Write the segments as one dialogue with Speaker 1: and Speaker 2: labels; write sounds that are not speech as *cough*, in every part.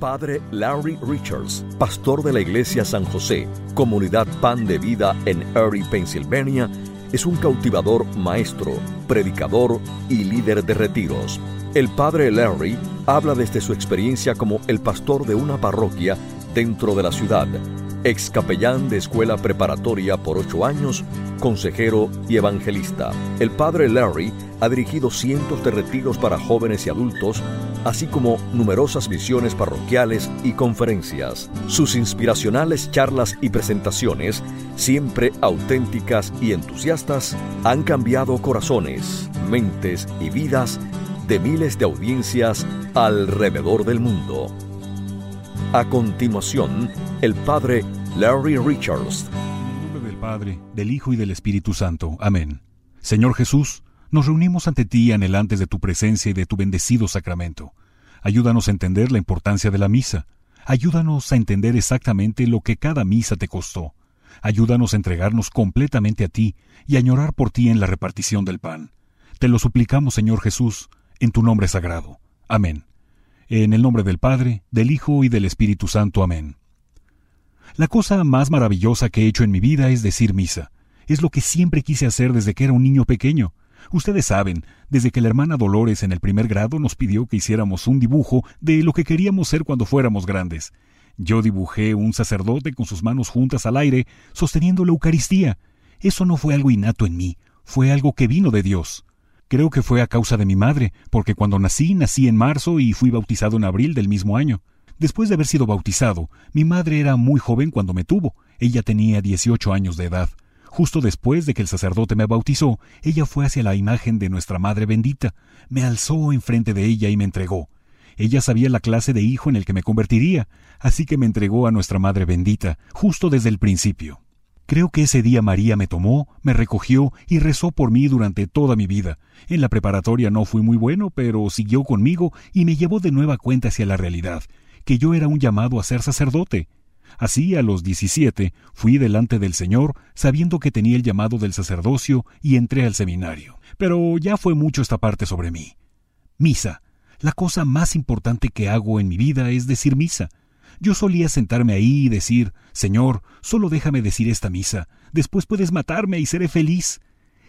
Speaker 1: Padre Larry Richards, pastor de la Iglesia San José, Comunidad Pan de Vida en Erie, Pennsylvania, es un cautivador maestro, predicador y líder de retiros. El Padre Larry habla desde su experiencia como el pastor de una parroquia dentro de la ciudad, ex capellán de escuela preparatoria por ocho años, consejero y evangelista. El Padre Larry ha dirigido cientos de retiros para jóvenes y adultos, así como numerosas misiones parroquiales y conferencias. Sus inspiracionales charlas y presentaciones, siempre auténticas y entusiastas, han cambiado corazones, mentes y vidas de miles de audiencias alrededor del mundo. A continuación, el Padre Larry Richards.
Speaker 2: En nombre del Padre, del Hijo y del Espíritu Santo. Amén. Señor Jesús, nos reunimos ante ti anhelantes de tu presencia y de tu bendecido sacramento. Ayúdanos a entender la importancia de la misa. Ayúdanos a entender exactamente lo que cada misa te costó. Ayúdanos a entregarnos completamente a ti y a añorar por ti en la repartición del pan. Te lo suplicamos, Señor Jesús, en tu nombre sagrado. Amén. En el nombre del Padre, del Hijo y del Espíritu Santo. Amén. La cosa más maravillosa que he hecho en mi vida es decir misa. Es lo que siempre quise hacer desde que era un niño pequeño. Ustedes saben, desde que la hermana Dolores en el primer grado nos pidió que hiciéramos un dibujo de lo que queríamos ser cuando fuéramos grandes. Yo dibujé un sacerdote con sus manos juntas al aire, sosteniendo la Eucaristía. Eso no fue algo innato en mí, fue algo que vino de Dios. Creo que fue a causa de mi madre, porque cuando nací, nací en marzo y fui bautizado en abril del mismo año. Después de haber sido bautizado, mi madre era muy joven cuando me tuvo. Ella tenía 18 años de edad. Justo después de que el sacerdote me bautizó, ella fue hacia la imagen de nuestra Madre bendita, me alzó enfrente de ella y me entregó. Ella sabía la clase de hijo en el que me convertiría, así que me entregó a nuestra Madre bendita, justo desde el principio. Creo que ese día María me tomó, me recogió y rezó por mí durante toda mi vida. En la preparatoria no fui muy bueno, pero siguió conmigo y me llevó de nueva cuenta hacia la realidad, que yo era un llamado a ser sacerdote. Así, a los diecisiete, fui delante del Señor, sabiendo que tenía el llamado del sacerdocio, y entré al seminario. Pero ya fue mucho esta parte sobre mí. Misa. La cosa más importante que hago en mi vida es decir misa. Yo solía sentarme ahí y decir, Señor, solo déjame decir esta misa, después puedes matarme y seré feliz.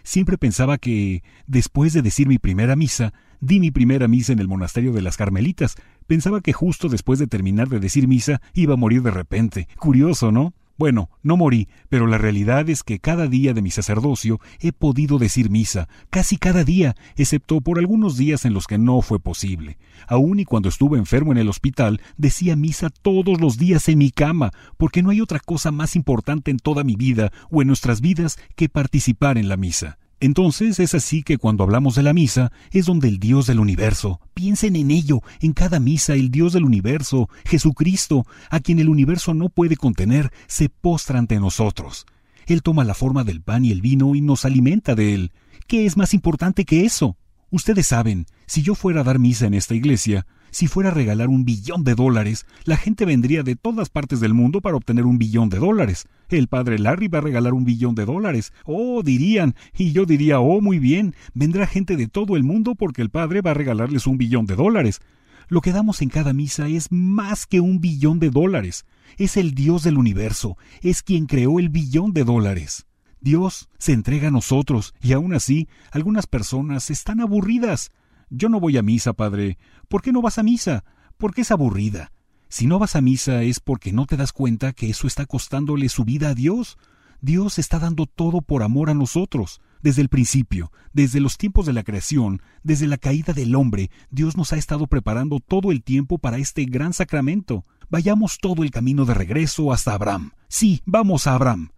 Speaker 2: Siempre pensaba que, después de decir mi primera misa, di mi primera misa en el monasterio de las Carmelitas. Pensaba que justo después de terminar de decir misa iba a morir de repente. Curioso, ¿no? Bueno, no morí, pero la realidad es que cada día de mi sacerdocio he podido decir misa, casi cada día, excepto por algunos días en los que no fue posible. Aun y cuando estuve enfermo en el hospital, decía misa todos los días en mi cama, porque no hay otra cosa más importante en toda mi vida o en nuestras vidas que participar en la misa. Entonces es así que cuando hablamos de la misa es donde el Dios del universo, piensen en ello, en cada misa el Dios del universo, Jesucristo, a quien el universo no puede contener, se postra ante nosotros. Él toma la forma del pan y el vino y nos alimenta de él. ¿Qué es más importante que eso? Ustedes saben, si yo fuera a dar misa en esta iglesia, si fuera a regalar un billón de dólares, la gente vendría de todas partes del mundo para obtener un billón de dólares. El padre Larry va a regalar un billón de dólares. Oh, dirían. Y yo diría, oh, muy bien. Vendrá gente de todo el mundo porque el padre va a regalarles un billón de dólares. Lo que damos en cada misa es más que un billón de dólares. Es el Dios del universo. Es quien creó el billón de dólares. Dios se entrega a nosotros y aún así algunas personas están aburridas. Yo no voy a misa, padre. ¿Por qué no vas a misa? Porque es aburrida. Si no vas a misa es porque no te das cuenta que eso está costándole su vida a Dios. Dios está dando todo por amor a nosotros. Desde el principio, desde los tiempos de la creación, desde la caída del hombre, Dios nos ha estado preparando todo el tiempo para este gran sacramento. Vayamos todo el camino de regreso hasta Abraham. Sí, vamos a Abraham.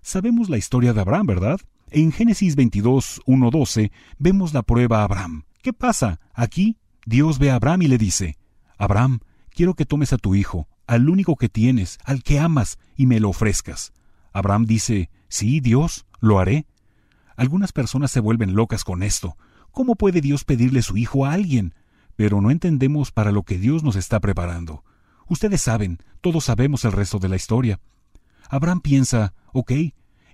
Speaker 2: Sabemos la historia de Abraham, ¿verdad? En Génesis 22, 1, 12, vemos la prueba a Abraham. ¿Qué pasa? Aquí Dios ve a Abraham y le dice, Abraham, quiero que tomes a tu hijo, al único que tienes, al que amas, y me lo ofrezcas. Abraham dice, Sí, Dios, lo haré. Algunas personas se vuelven locas con esto. ¿Cómo puede Dios pedirle su hijo a alguien? Pero no entendemos para lo que Dios nos está preparando. Ustedes saben, todos sabemos el resto de la historia. Abraham piensa, ok,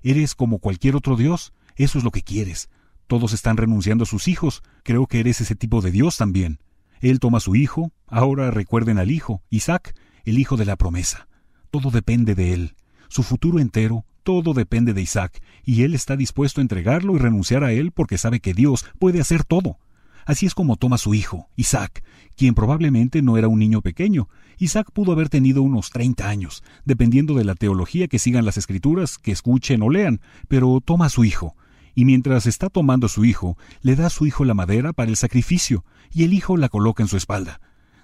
Speaker 2: eres como cualquier otro Dios, eso es lo que quieres, todos están renunciando a sus hijos. Creo que eres ese tipo de Dios también. Él toma a su hijo, ahora recuerden al hijo, Isaac, el hijo de la promesa. Todo depende de él. Su futuro entero, todo depende de Isaac, y él está dispuesto a entregarlo y renunciar a él porque sabe que Dios puede hacer todo. Así es como toma a su hijo, Isaac, quien probablemente no era un niño pequeño. Isaac pudo haber tenido unos 30 años, dependiendo de la teología que sigan las escrituras, que escuchen o lean, pero toma a su hijo, y mientras está tomando su hijo, le da a su hijo la madera para el sacrificio, y el hijo la coloca en su espalda.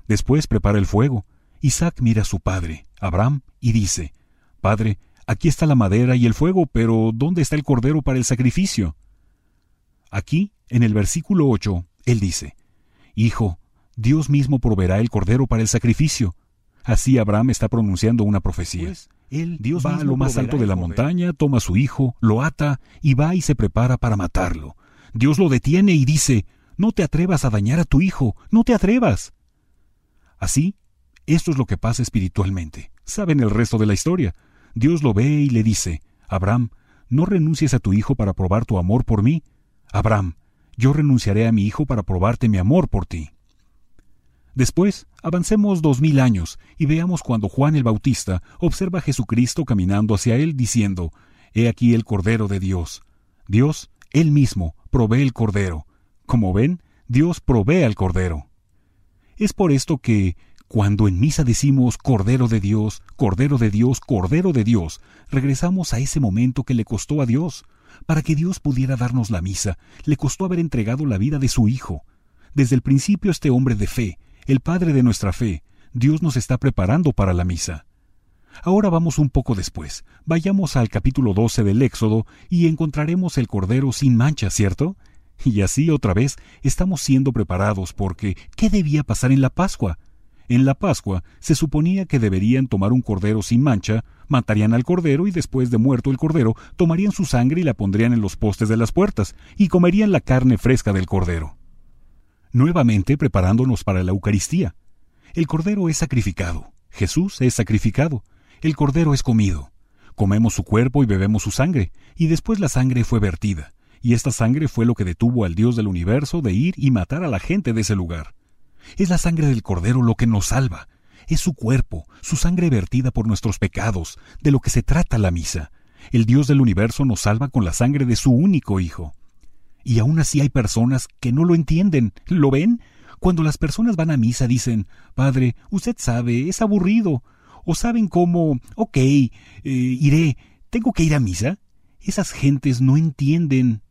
Speaker 2: Después prepara el fuego. Isaac mira a su padre, Abraham, y dice, Padre, aquí está la madera y el fuego, pero ¿dónde está el cordero para el sacrificio? Aquí, en el versículo 8, él dice, Hijo, Dios mismo proveerá el cordero para el sacrificio. Así Abraham está pronunciando una profecía. Pues, él Dios va a lo más alto de la montaña, toma a su hijo, lo ata y va y se prepara para matarlo. Dios lo detiene y dice, No te atrevas a dañar a tu hijo, no te atrevas. Así, esto es lo que pasa espiritualmente. Saben el resto de la historia. Dios lo ve y le dice, Abraham, no renuncies a tu hijo para probar tu amor por mí. Abraham, yo renunciaré a mi hijo para probarte mi amor por ti. Después, avancemos dos mil años y veamos cuando Juan el Bautista observa a Jesucristo caminando hacia él diciendo, He aquí el Cordero de Dios. Dios, Él mismo, provee el Cordero. Como ven, Dios provee al Cordero. Es por esto que, cuando en misa decimos Cordero de Dios, Cordero de Dios, Cordero de Dios, regresamos a ese momento que le costó a Dios, para que Dios pudiera darnos la misa, le costó haber entregado la vida de su Hijo. Desde el principio este hombre de fe, el Padre de nuestra fe, Dios nos está preparando para la misa. Ahora vamos un poco después. Vayamos al capítulo 12 del Éxodo y encontraremos el Cordero sin mancha, ¿cierto? Y así otra vez estamos siendo preparados porque ¿qué debía pasar en la Pascua? En la Pascua se suponía que deberían tomar un cordero sin mancha, matarían al cordero y después de muerto el cordero tomarían su sangre y la pondrían en los postes de las puertas, y comerían la carne fresca del cordero. Nuevamente preparándonos para la Eucaristía. El cordero es sacrificado, Jesús es sacrificado, el cordero es comido. Comemos su cuerpo y bebemos su sangre, y después la sangre fue vertida, y esta sangre fue lo que detuvo al Dios del universo de ir y matar a la gente de ese lugar. Es la sangre del Cordero lo que nos salva. Es su cuerpo, su sangre vertida por nuestros pecados, de lo que se trata la misa. El Dios del universo nos salva con la sangre de su único Hijo. Y aún así hay personas que no lo entienden. ¿Lo ven? Cuando las personas van a misa dicen, Padre, usted sabe, es aburrido. O saben cómo, ok, eh, iré, ¿tengo que ir a misa? Esas gentes no entienden.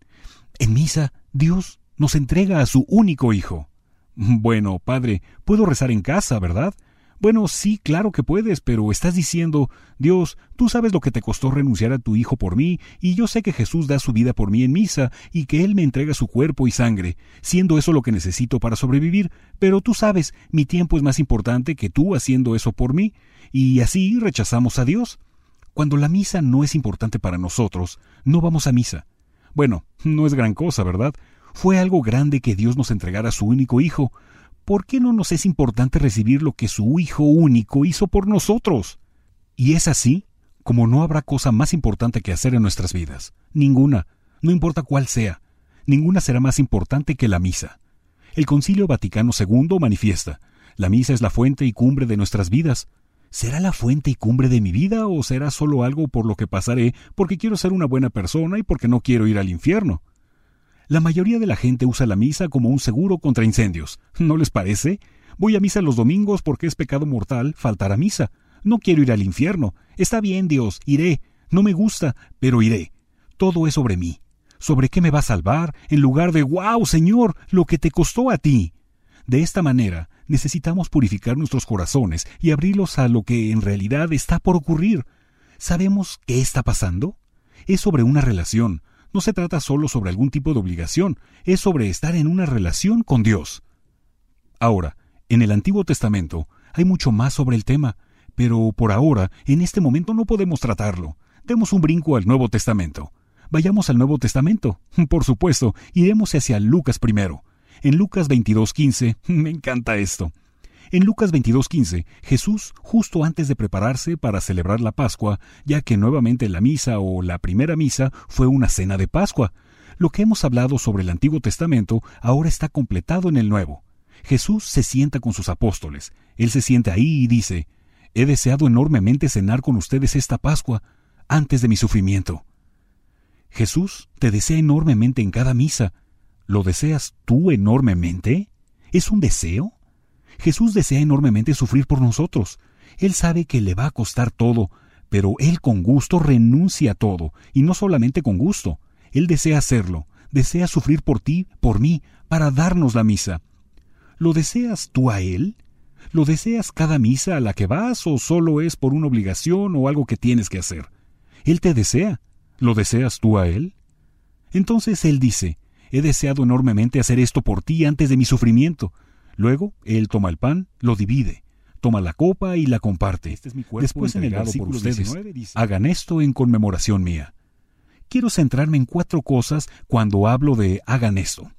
Speaker 2: En misa, Dios nos entrega a su único Hijo. Bueno, padre, puedo rezar en casa, ¿verdad? Bueno, sí, claro que puedes, pero estás diciendo, Dios, tú sabes lo que te costó renunciar a tu hijo por mí, y yo sé que Jesús da su vida por mí en misa, y que Él me entrega su cuerpo y sangre, siendo eso lo que necesito para sobrevivir, pero tú sabes, mi tiempo es más importante que tú haciendo eso por mí, y así rechazamos a Dios. Cuando la misa no es importante para nosotros, no vamos a misa. Bueno, no es gran cosa, ¿verdad? Fue algo grande que Dios nos entregara a su único Hijo. ¿Por qué no nos es importante recibir lo que su Hijo único hizo por nosotros? Y es así como no habrá cosa más importante que hacer en nuestras vidas. Ninguna, no importa cuál sea. Ninguna será más importante que la misa. El Concilio Vaticano II manifiesta, la misa es la fuente y cumbre de nuestras vidas. ¿Será la fuente y cumbre de mi vida o será solo algo por lo que pasaré porque quiero ser una buena persona y porque no quiero ir al infierno? La mayoría de la gente usa la misa como un seguro contra incendios. ¿No les parece? Voy a misa los domingos porque es pecado mortal faltar a misa. No quiero ir al infierno. Está bien, Dios, iré. No me gusta, pero iré. Todo es sobre mí. ¿Sobre qué me va a salvar? En lugar de ¡Wow, Señor! lo que te costó a ti. De esta manera, necesitamos purificar nuestros corazones y abrirlos a lo que en realidad está por ocurrir. ¿Sabemos qué está pasando? Es sobre una relación, no se trata solo sobre algún tipo de obligación, es sobre estar en una relación con Dios. Ahora, en el Antiguo Testamento hay mucho más sobre el tema, pero por ahora, en este momento no podemos tratarlo. Demos un brinco al Nuevo Testamento. Vayamos al Nuevo Testamento. *laughs* Por supuesto, iremos hacia Lucas primero. En Lucas 22:15, *laughs* me encanta esto. En Lucas 22:15, Jesús, justo antes de prepararse para celebrar la Pascua, ya que nuevamente la misa o la primera misa fue una cena de Pascua, lo que hemos hablado sobre el Antiguo Testamento ahora está completado en el Nuevo. Jesús se sienta con sus apóstoles. Él se sienta ahí y dice, He deseado enormemente cenar con ustedes esta Pascua antes de mi sufrimiento. Jesús te desea enormemente en cada misa. ¿Lo deseas tú enormemente? ¿Es un deseo? Jesús desea enormemente sufrir por nosotros. Él sabe que le va a costar todo, pero Él con gusto renuncia a todo, y no solamente con gusto. Él desea hacerlo, desea sufrir por ti, por mí, para darnos la misa. ¿Lo deseas tú a Él? ¿Lo deseas cada misa a la que vas o solo es por una obligación o algo que tienes que hacer? Él te desea. ¿Lo deseas tú a Él? Entonces Él dice, he deseado enormemente hacer esto por ti antes de mi sufrimiento. Luego, Él toma el pan, lo divide, toma la copa y la comparte. Este Después en el versículo por ustedes, hagan esto en conmemoración mía. Quiero centrarme en cuatro cosas cuando hablo de hagan esto.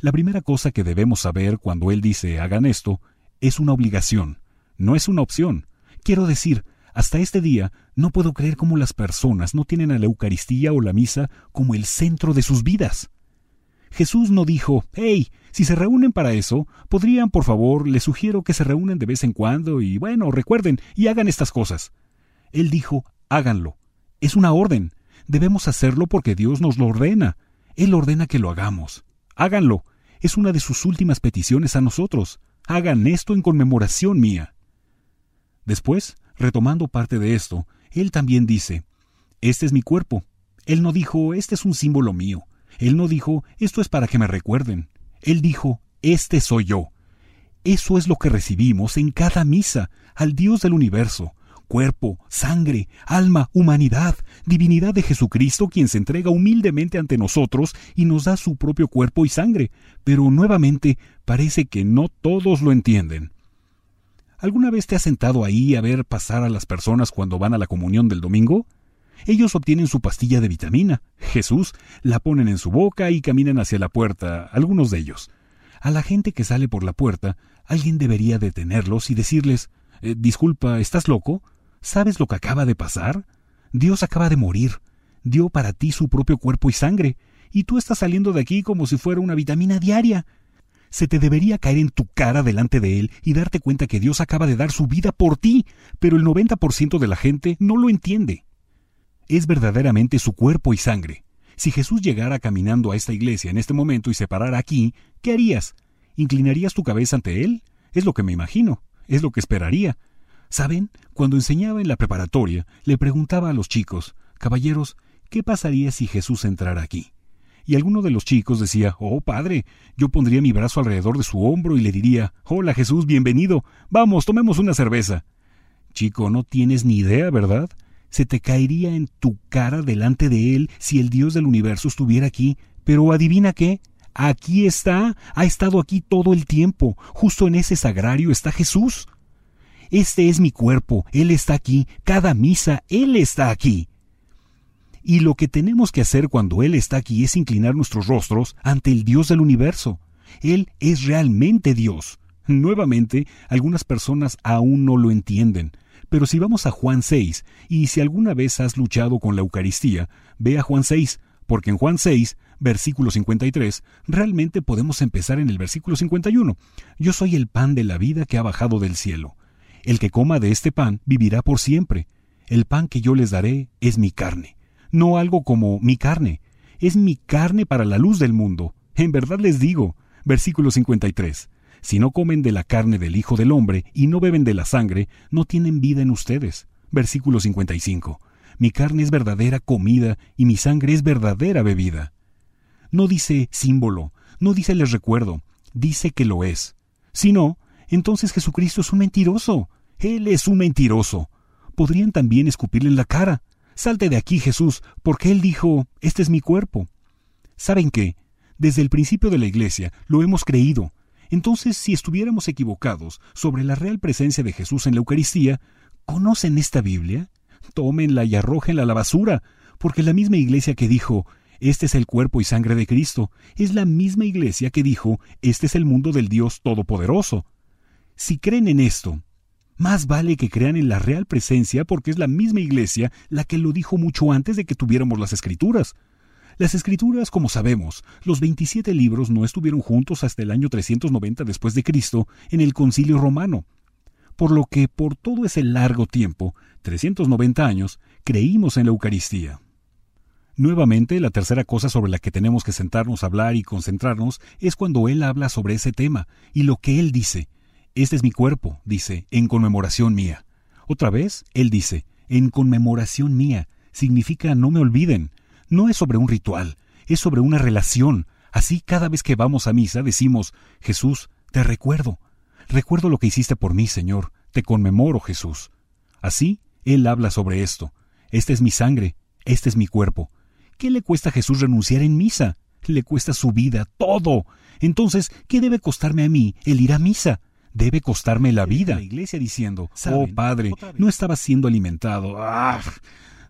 Speaker 2: La primera cosa que debemos saber cuando Él dice hagan esto es una obligación, no es una opción. Quiero decir, hasta este día no puedo creer cómo las personas no tienen a la Eucaristía o la misa como el centro de sus vidas. Jesús no dijo, hey, si se reúnen para eso, podrían, por favor, les sugiero que se reúnen de vez en cuando y, bueno, recuerden y hagan estas cosas. Él dijo, háganlo. Es una orden. Debemos hacerlo porque Dios nos lo ordena. Él ordena que lo hagamos. Háganlo. Es una de sus últimas peticiones a nosotros. Hagan esto en conmemoración mía. Después, retomando parte de esto, él también dice, Este es mi cuerpo. Él no dijo, Este es un símbolo mío. Él no dijo, Esto es para que me recuerden. Él dijo, Este soy yo. Eso es lo que recibimos en cada misa, al Dios del universo, cuerpo, sangre, alma, humanidad, divinidad de Jesucristo, quien se entrega humildemente ante nosotros y nos da su propio cuerpo y sangre, pero nuevamente parece que no todos lo entienden. ¿Alguna vez te has sentado ahí a ver pasar a las personas cuando van a la comunión del domingo? Ellos obtienen su pastilla de vitamina. Jesús la ponen en su boca y caminan hacia la puerta, algunos de ellos. A la gente que sale por la puerta, alguien debería detenerlos y decirles eh, Disculpa, ¿estás loco? ¿Sabes lo que acaba de pasar? Dios acaba de morir. Dio para ti su propio cuerpo y sangre, y tú estás saliendo de aquí como si fuera una vitamina diaria. Se te debería caer en tu cara delante de Él y darte cuenta que Dios acaba de dar su vida por ti, pero el 90% de la gente no lo entiende. Es verdaderamente su cuerpo y sangre. Si Jesús llegara caminando a esta iglesia en este momento y se parara aquí, ¿qué harías? ¿Inclinarías tu cabeza ante Él? Es lo que me imagino, es lo que esperaría. ¿Saben? Cuando enseñaba en la preparatoria, le preguntaba a los chicos, Caballeros, ¿qué pasaría si Jesús entrara aquí? Y alguno de los chicos decía, Oh, padre, yo pondría mi brazo alrededor de su hombro y le diría, Hola Jesús, bienvenido, vamos, tomemos una cerveza. Chico, no tienes ni idea, ¿verdad? Se te caería en tu cara delante de él si el Dios del universo estuviera aquí, pero adivina qué, aquí está, ha estado aquí todo el tiempo, justo en ese sagrario está Jesús. Este es mi cuerpo, Él está aquí, cada misa, Él está aquí. Y lo que tenemos que hacer cuando Él está aquí es inclinar nuestros rostros ante el Dios del universo. Él es realmente Dios. Nuevamente, algunas personas aún no lo entienden. Pero si vamos a Juan 6, y si alguna vez has luchado con la Eucaristía, ve a Juan 6, porque en Juan 6, versículo 53, realmente podemos empezar en el versículo 51. Yo soy el pan de la vida que ha bajado del cielo. El que coma de este pan vivirá por siempre. El pan que yo les daré es mi carne. No algo como mi carne. Es mi carne para la luz del mundo. En verdad les digo, versículo 53, si no comen de la carne del Hijo del Hombre y no beben de la sangre, no tienen vida en ustedes. Versículo 55, mi carne es verdadera comida y mi sangre es verdadera bebida. No dice símbolo, no dice les recuerdo, dice que lo es. Si no, entonces Jesucristo es un mentiroso. Él es un mentiroso. Podrían también escupirle en la cara. Salte de aquí, Jesús, porque Él dijo, Este es mi cuerpo. ¿Saben qué? Desde el principio de la Iglesia lo hemos creído. Entonces, si estuviéramos equivocados sobre la real presencia de Jesús en la Eucaristía, ¿conocen esta Biblia? Tómenla y arrójenla a la basura, porque la misma Iglesia que dijo, este es el cuerpo y sangre de Cristo, es la misma Iglesia que dijo, este es el mundo del Dios Todopoderoso. Si creen en esto, más vale que crean en la real presencia porque es la misma iglesia la que lo dijo mucho antes de que tuviéramos las escrituras. Las escrituras, como sabemos, los 27 libros no estuvieron juntos hasta el año 390 después de Cristo en el Concilio Romano, por lo que por todo ese largo tiempo, 390 años, creímos en la Eucaristía. Nuevamente, la tercera cosa sobre la que tenemos que sentarnos a hablar y concentrarnos es cuando Él habla sobre ese tema y lo que Él dice. Este es mi cuerpo, dice, en conmemoración mía. Otra vez, Él dice, en conmemoración mía. Significa no me olviden. No es sobre un ritual, es sobre una relación. Así cada vez que vamos a misa decimos, Jesús, te recuerdo. Recuerdo lo que hiciste por mí, Señor. Te conmemoro, Jesús. Así, Él habla sobre esto. Esta es mi sangre, este es mi cuerpo. ¿Qué le cuesta a Jesús renunciar en misa? Le cuesta su vida, todo. Entonces, ¿qué debe costarme a mí el ir a misa? Debe costarme la vida. La iglesia diciendo, oh Padre, no estaba siendo alimentado. ¡Ah!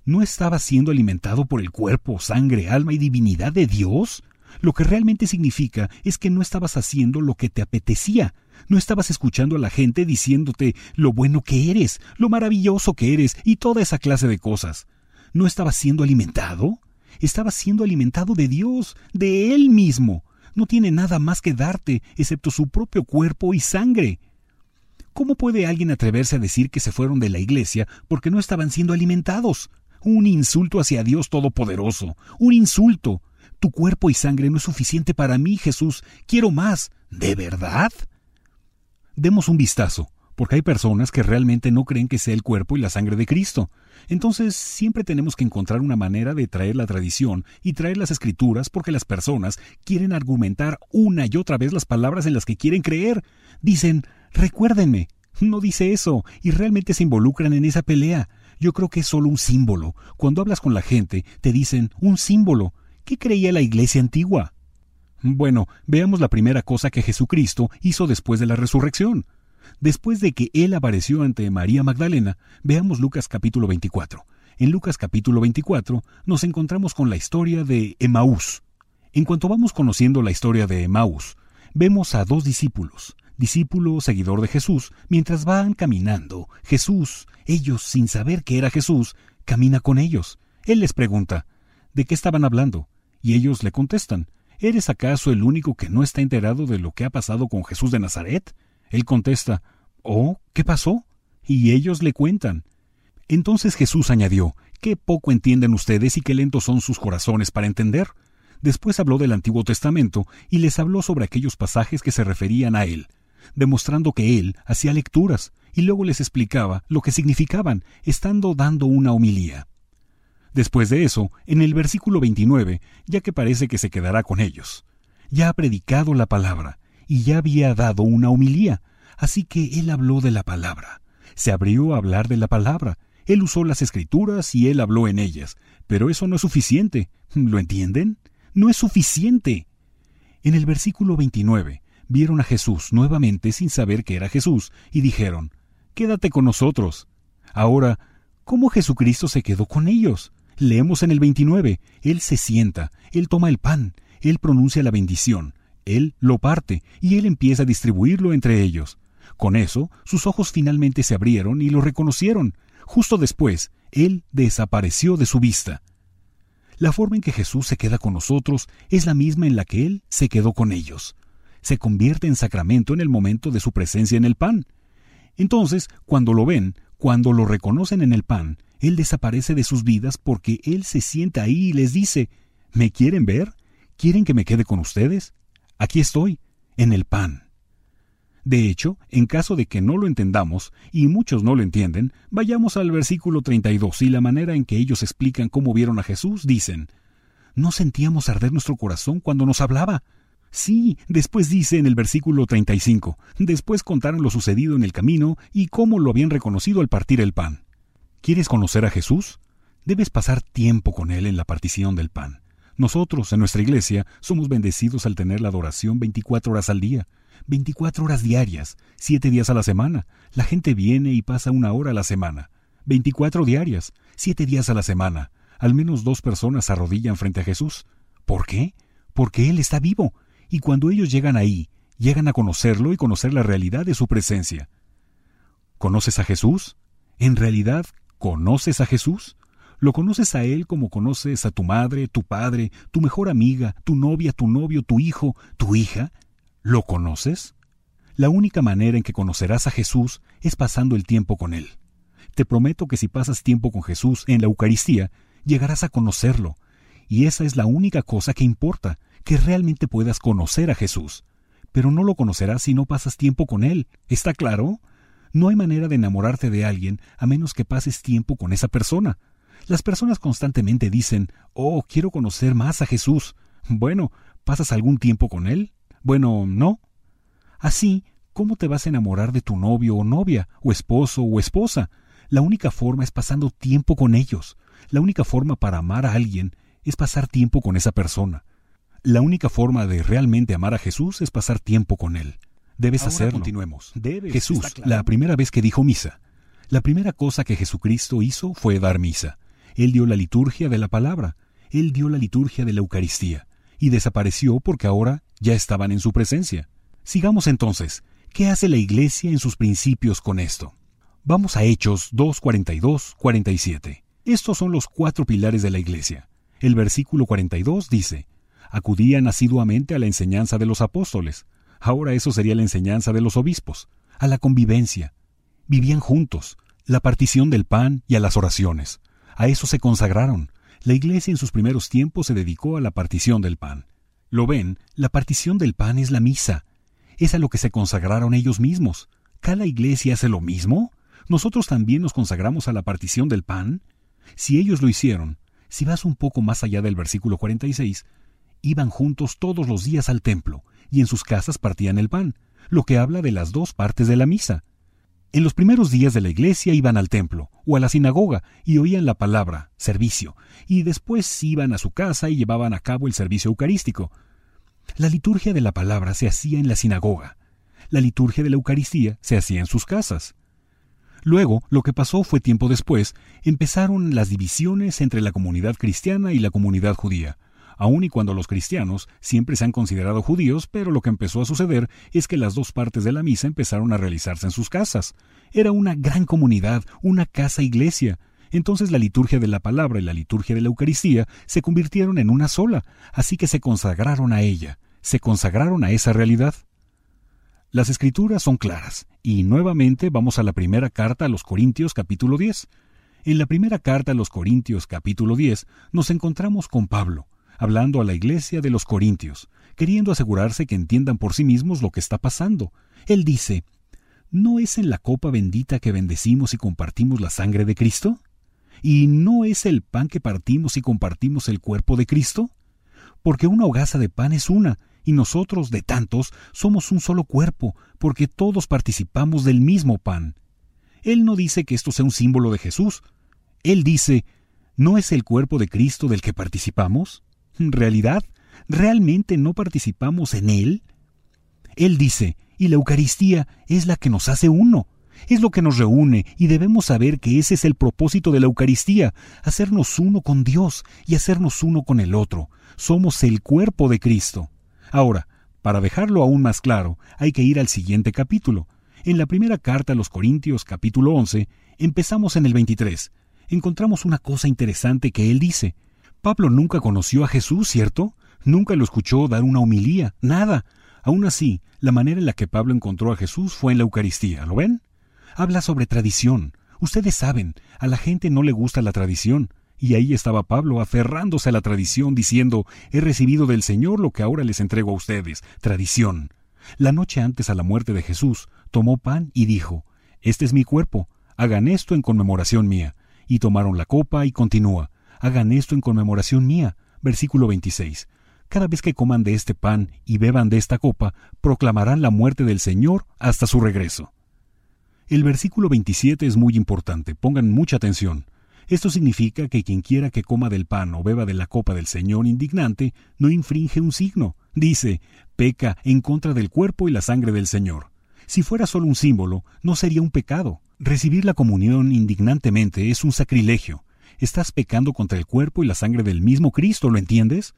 Speaker 2: ¿No estaba siendo alimentado por el cuerpo, sangre, alma y divinidad de Dios? Lo que realmente significa es que no estabas haciendo lo que te apetecía. No estabas escuchando a la gente diciéndote lo bueno que eres, lo maravilloso que eres y toda esa clase de cosas. ¿No estabas siendo alimentado? Estaba siendo alimentado de Dios, de Él mismo. No tiene nada más que darte, excepto su propio cuerpo y sangre. ¿Cómo puede alguien atreverse a decir que se fueron de la iglesia porque no estaban siendo alimentados? Un insulto hacia Dios Todopoderoso. Un insulto. Tu cuerpo y sangre no es suficiente para mí, Jesús. Quiero más. ¿De verdad? Demos un vistazo porque hay personas que realmente no creen que sea el cuerpo y la sangre de Cristo. Entonces siempre tenemos que encontrar una manera de traer la tradición y traer las escrituras porque las personas quieren argumentar una y otra vez las palabras en las que quieren creer. Dicen, recuérdenme. No dice eso, y realmente se involucran en esa pelea. Yo creo que es solo un símbolo. Cuando hablas con la gente, te dicen un símbolo. ¿Qué creía la iglesia antigua? Bueno, veamos la primera cosa que Jesucristo hizo después de la resurrección. Después de que él apareció ante María Magdalena, veamos Lucas capítulo 24. En Lucas capítulo 24 nos encontramos con la historia de Emaús. En cuanto vamos conociendo la historia de Emaús, vemos a dos discípulos, discípulo seguidor de Jesús, mientras van caminando, Jesús, ellos sin saber que era Jesús, camina con ellos. Él les pregunta, ¿de qué estaban hablando? Y ellos le contestan, ¿eres acaso el único que no está enterado de lo que ha pasado con Jesús de Nazaret? Él contesta, Oh, ¿qué pasó? Y ellos le cuentan. Entonces Jesús añadió, Qué poco entienden ustedes y qué lentos son sus corazones para entender. Después habló del Antiguo Testamento y les habló sobre aquellos pasajes que se referían a él, demostrando que él hacía lecturas y luego les explicaba lo que significaban, estando dando una homilía. Después de eso, en el versículo 29, ya que parece que se quedará con ellos, ya ha predicado la palabra, y ya había dado una homilía, así que él habló de la palabra. Se abrió a hablar de la palabra. Él usó las escrituras y él habló en ellas. Pero eso no es suficiente. ¿Lo entienden? No es suficiente. En el versículo 29 vieron a Jesús nuevamente sin saber que era Jesús y dijeron, Quédate con nosotros. Ahora, ¿cómo Jesucristo se quedó con ellos? Leemos en el 29, Él se sienta, Él toma el pan, Él pronuncia la bendición, él lo parte y él empieza a distribuirlo entre ellos. Con eso, sus ojos finalmente se abrieron y lo reconocieron. Justo después, él desapareció de su vista. La forma en que Jesús se queda con nosotros es la misma en la que Él se quedó con ellos. Se convierte en sacramento en el momento de su presencia en el pan. Entonces, cuando lo ven, cuando lo reconocen en el pan, Él desaparece de sus vidas porque Él se sienta ahí y les dice, ¿Me quieren ver? ¿Quieren que me quede con ustedes? Aquí estoy, en el pan. De hecho, en caso de que no lo entendamos, y muchos no lo entienden, vayamos al versículo 32 y la manera en que ellos explican cómo vieron a Jesús, dicen, ¿no sentíamos arder nuestro corazón cuando nos hablaba? Sí, después dice en el versículo 35, después contaron lo sucedido en el camino y cómo lo habían reconocido al partir el pan. ¿Quieres conocer a Jesús? Debes pasar tiempo con Él en la partición del pan. Nosotros, en nuestra iglesia, somos bendecidos al tener la adoración 24 horas al día, 24 horas diarias, 7 días a la semana. La gente viene y pasa una hora a la semana. 24 diarias, 7 días a la semana. Al menos dos personas se arrodillan frente a Jesús. ¿Por qué? Porque Él está vivo. Y cuando ellos llegan ahí, llegan a conocerlo y conocer la realidad de su presencia. ¿Conoces a Jesús? ¿En realidad conoces a Jesús? ¿Lo conoces a Él como conoces a tu madre, tu padre, tu mejor amiga, tu novia, tu novio, tu hijo, tu hija? ¿Lo conoces? La única manera en que conocerás a Jesús es pasando el tiempo con Él. Te prometo que si pasas tiempo con Jesús en la Eucaristía, llegarás a conocerlo. Y esa es la única cosa que importa, que realmente puedas conocer a Jesús. Pero no lo conocerás si no pasas tiempo con Él. ¿Está claro? No hay manera de enamorarte de alguien a menos que pases tiempo con esa persona. Las personas constantemente dicen, oh, quiero conocer más a Jesús. Bueno, ¿pasas algún tiempo con Él? Bueno, no. Así, ¿cómo te vas a enamorar de tu novio o novia, o esposo o esposa? La única forma es pasando tiempo con ellos. La única forma para amar a alguien es pasar tiempo con esa persona. La única forma de realmente amar a Jesús es pasar tiempo con Él. Debes hacerlo.
Speaker 1: Continuemos.
Speaker 2: Jesús, la primera vez que dijo misa. La primera cosa que Jesucristo hizo fue dar misa. Él dio la liturgia de la palabra. Él dio la liturgia de la Eucaristía. Y desapareció porque ahora ya estaban en su presencia. Sigamos entonces. ¿Qué hace la Iglesia en sus principios con esto? Vamos a Hechos 2, 47. Estos son los cuatro pilares de la Iglesia. El versículo 42 dice, acudían asiduamente a la enseñanza de los apóstoles. Ahora eso sería la enseñanza de los obispos, a la convivencia. Vivían juntos, la partición del pan y a las oraciones. A eso se consagraron. La iglesia en sus primeros tiempos se dedicó a la partición del pan. Lo ven, la partición del pan es la misa. Es a lo que se consagraron ellos mismos. ¿Cada iglesia hace lo mismo? ¿Nosotros también nos consagramos a la partición del pan? Si ellos lo hicieron, si vas un poco más allá del versículo 46, iban juntos todos los días al templo, y en sus casas partían el pan, lo que habla de las dos partes de la misa. En los primeros días de la iglesia iban al templo o a la sinagoga y oían la palabra, servicio, y después iban a su casa y llevaban a cabo el servicio eucarístico. La liturgia de la palabra se hacía en la sinagoga. La liturgia de la Eucaristía se hacía en sus casas. Luego, lo que pasó fue tiempo después, empezaron las divisiones entre la comunidad cristiana y la comunidad judía aun y cuando los cristianos siempre se han considerado judíos, pero lo que empezó a suceder es que las dos partes de la misa empezaron a realizarse en sus casas. Era una gran comunidad, una casa iglesia. Entonces la liturgia de la palabra y la liturgia de la Eucaristía se convirtieron en una sola, así que se consagraron a ella, se consagraron a esa realidad. Las escrituras son claras, y nuevamente vamos a la primera carta a los Corintios capítulo 10. En la primera carta a los Corintios capítulo 10 nos encontramos con Pablo, hablando a la iglesia de los Corintios, queriendo asegurarse que entiendan por sí mismos lo que está pasando. Él dice, ¿No es en la copa bendita que bendecimos y compartimos la sangre de Cristo? ¿Y no es el pan que partimos y compartimos el cuerpo de Cristo? Porque una hogaza de pan es una, y nosotros, de tantos, somos un solo cuerpo, porque todos participamos del mismo pan. Él no dice que esto sea un símbolo de Jesús. Él dice, ¿no es el cuerpo de Cristo del que participamos? Realidad? ¿Realmente no participamos en Él? Él dice, y la Eucaristía es la que nos hace uno, es lo que nos reúne y debemos saber que ese es el propósito de la Eucaristía, hacernos uno con Dios y hacernos uno con el otro. Somos el cuerpo de Cristo. Ahora, para dejarlo aún más claro, hay que ir al siguiente capítulo. En la primera carta a los Corintios capítulo 11, empezamos en el 23. Encontramos una cosa interesante que él dice. Pablo nunca conoció a Jesús, ¿cierto? Nunca lo escuchó dar una homilía, nada. Aún así, la manera en la que Pablo encontró a Jesús fue en la Eucaristía, ¿lo ven? Habla sobre tradición. Ustedes saben, a la gente no le gusta la tradición. Y ahí estaba Pablo aferrándose a la tradición, diciendo, he recibido del Señor lo que ahora les entrego a ustedes, tradición. La noche antes a la muerte de Jesús, tomó pan y dijo, Este es mi cuerpo, hagan esto en conmemoración mía. Y tomaron la copa y continúa, hagan esto en conmemoración mía. Versículo 26. Cada vez que coman de este pan y beban de esta copa, proclamarán la muerte del Señor hasta su regreso. El versículo 27 es muy importante, pongan mucha atención. Esto significa que quien quiera que coma del pan o beba de la copa del Señor indignante no infringe un signo. Dice, peca en contra del cuerpo y la sangre del Señor. Si fuera solo un símbolo, no sería un pecado. Recibir la comunión indignantemente es un sacrilegio, estás pecando contra el cuerpo y la sangre del mismo Cristo, ¿lo entiendes?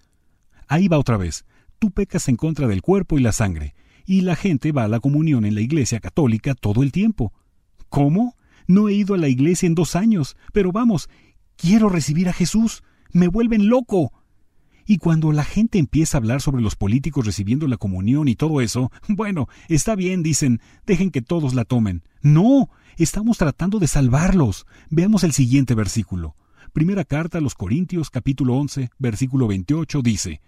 Speaker 2: Ahí va otra vez. Tú pecas en contra del cuerpo y la sangre, y la gente va a la comunión en la iglesia católica todo el tiempo. ¿Cómo? No he ido a la iglesia en dos años, pero vamos, quiero recibir a Jesús, me vuelven loco. Y cuando la gente empieza a hablar sobre los políticos recibiendo la comunión y todo eso, bueno, está bien, dicen, dejen que todos la tomen. No, estamos tratando de salvarlos. Veamos el siguiente versículo. Primera carta a los Corintios capítulo 11, versículo 28 dice,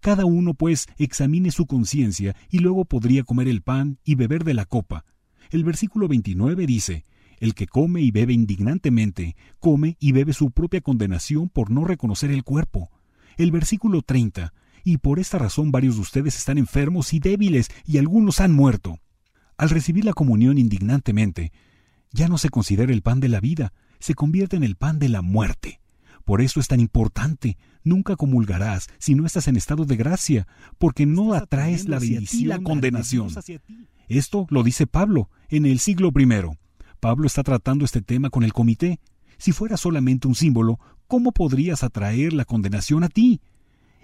Speaker 2: Cada uno pues examine su conciencia y luego podría comer el pan y beber de la copa. El versículo 29 dice, El que come y bebe indignantemente, come y bebe su propia condenación por no reconocer el cuerpo el versículo 30, y por esta razón varios de ustedes están enfermos y débiles, y algunos han muerto. Al recibir la comunión indignantemente, ya no se considera el pan de la vida, se convierte en el pan de la muerte. Por eso es tan importante, nunca comulgarás si no estás en estado de gracia, porque no atraes la bendición la condenación. Esto lo dice Pablo en el siglo I. Pablo está tratando este tema con el comité. Si fuera solamente un símbolo, ¿cómo podrías atraer la condenación a ti?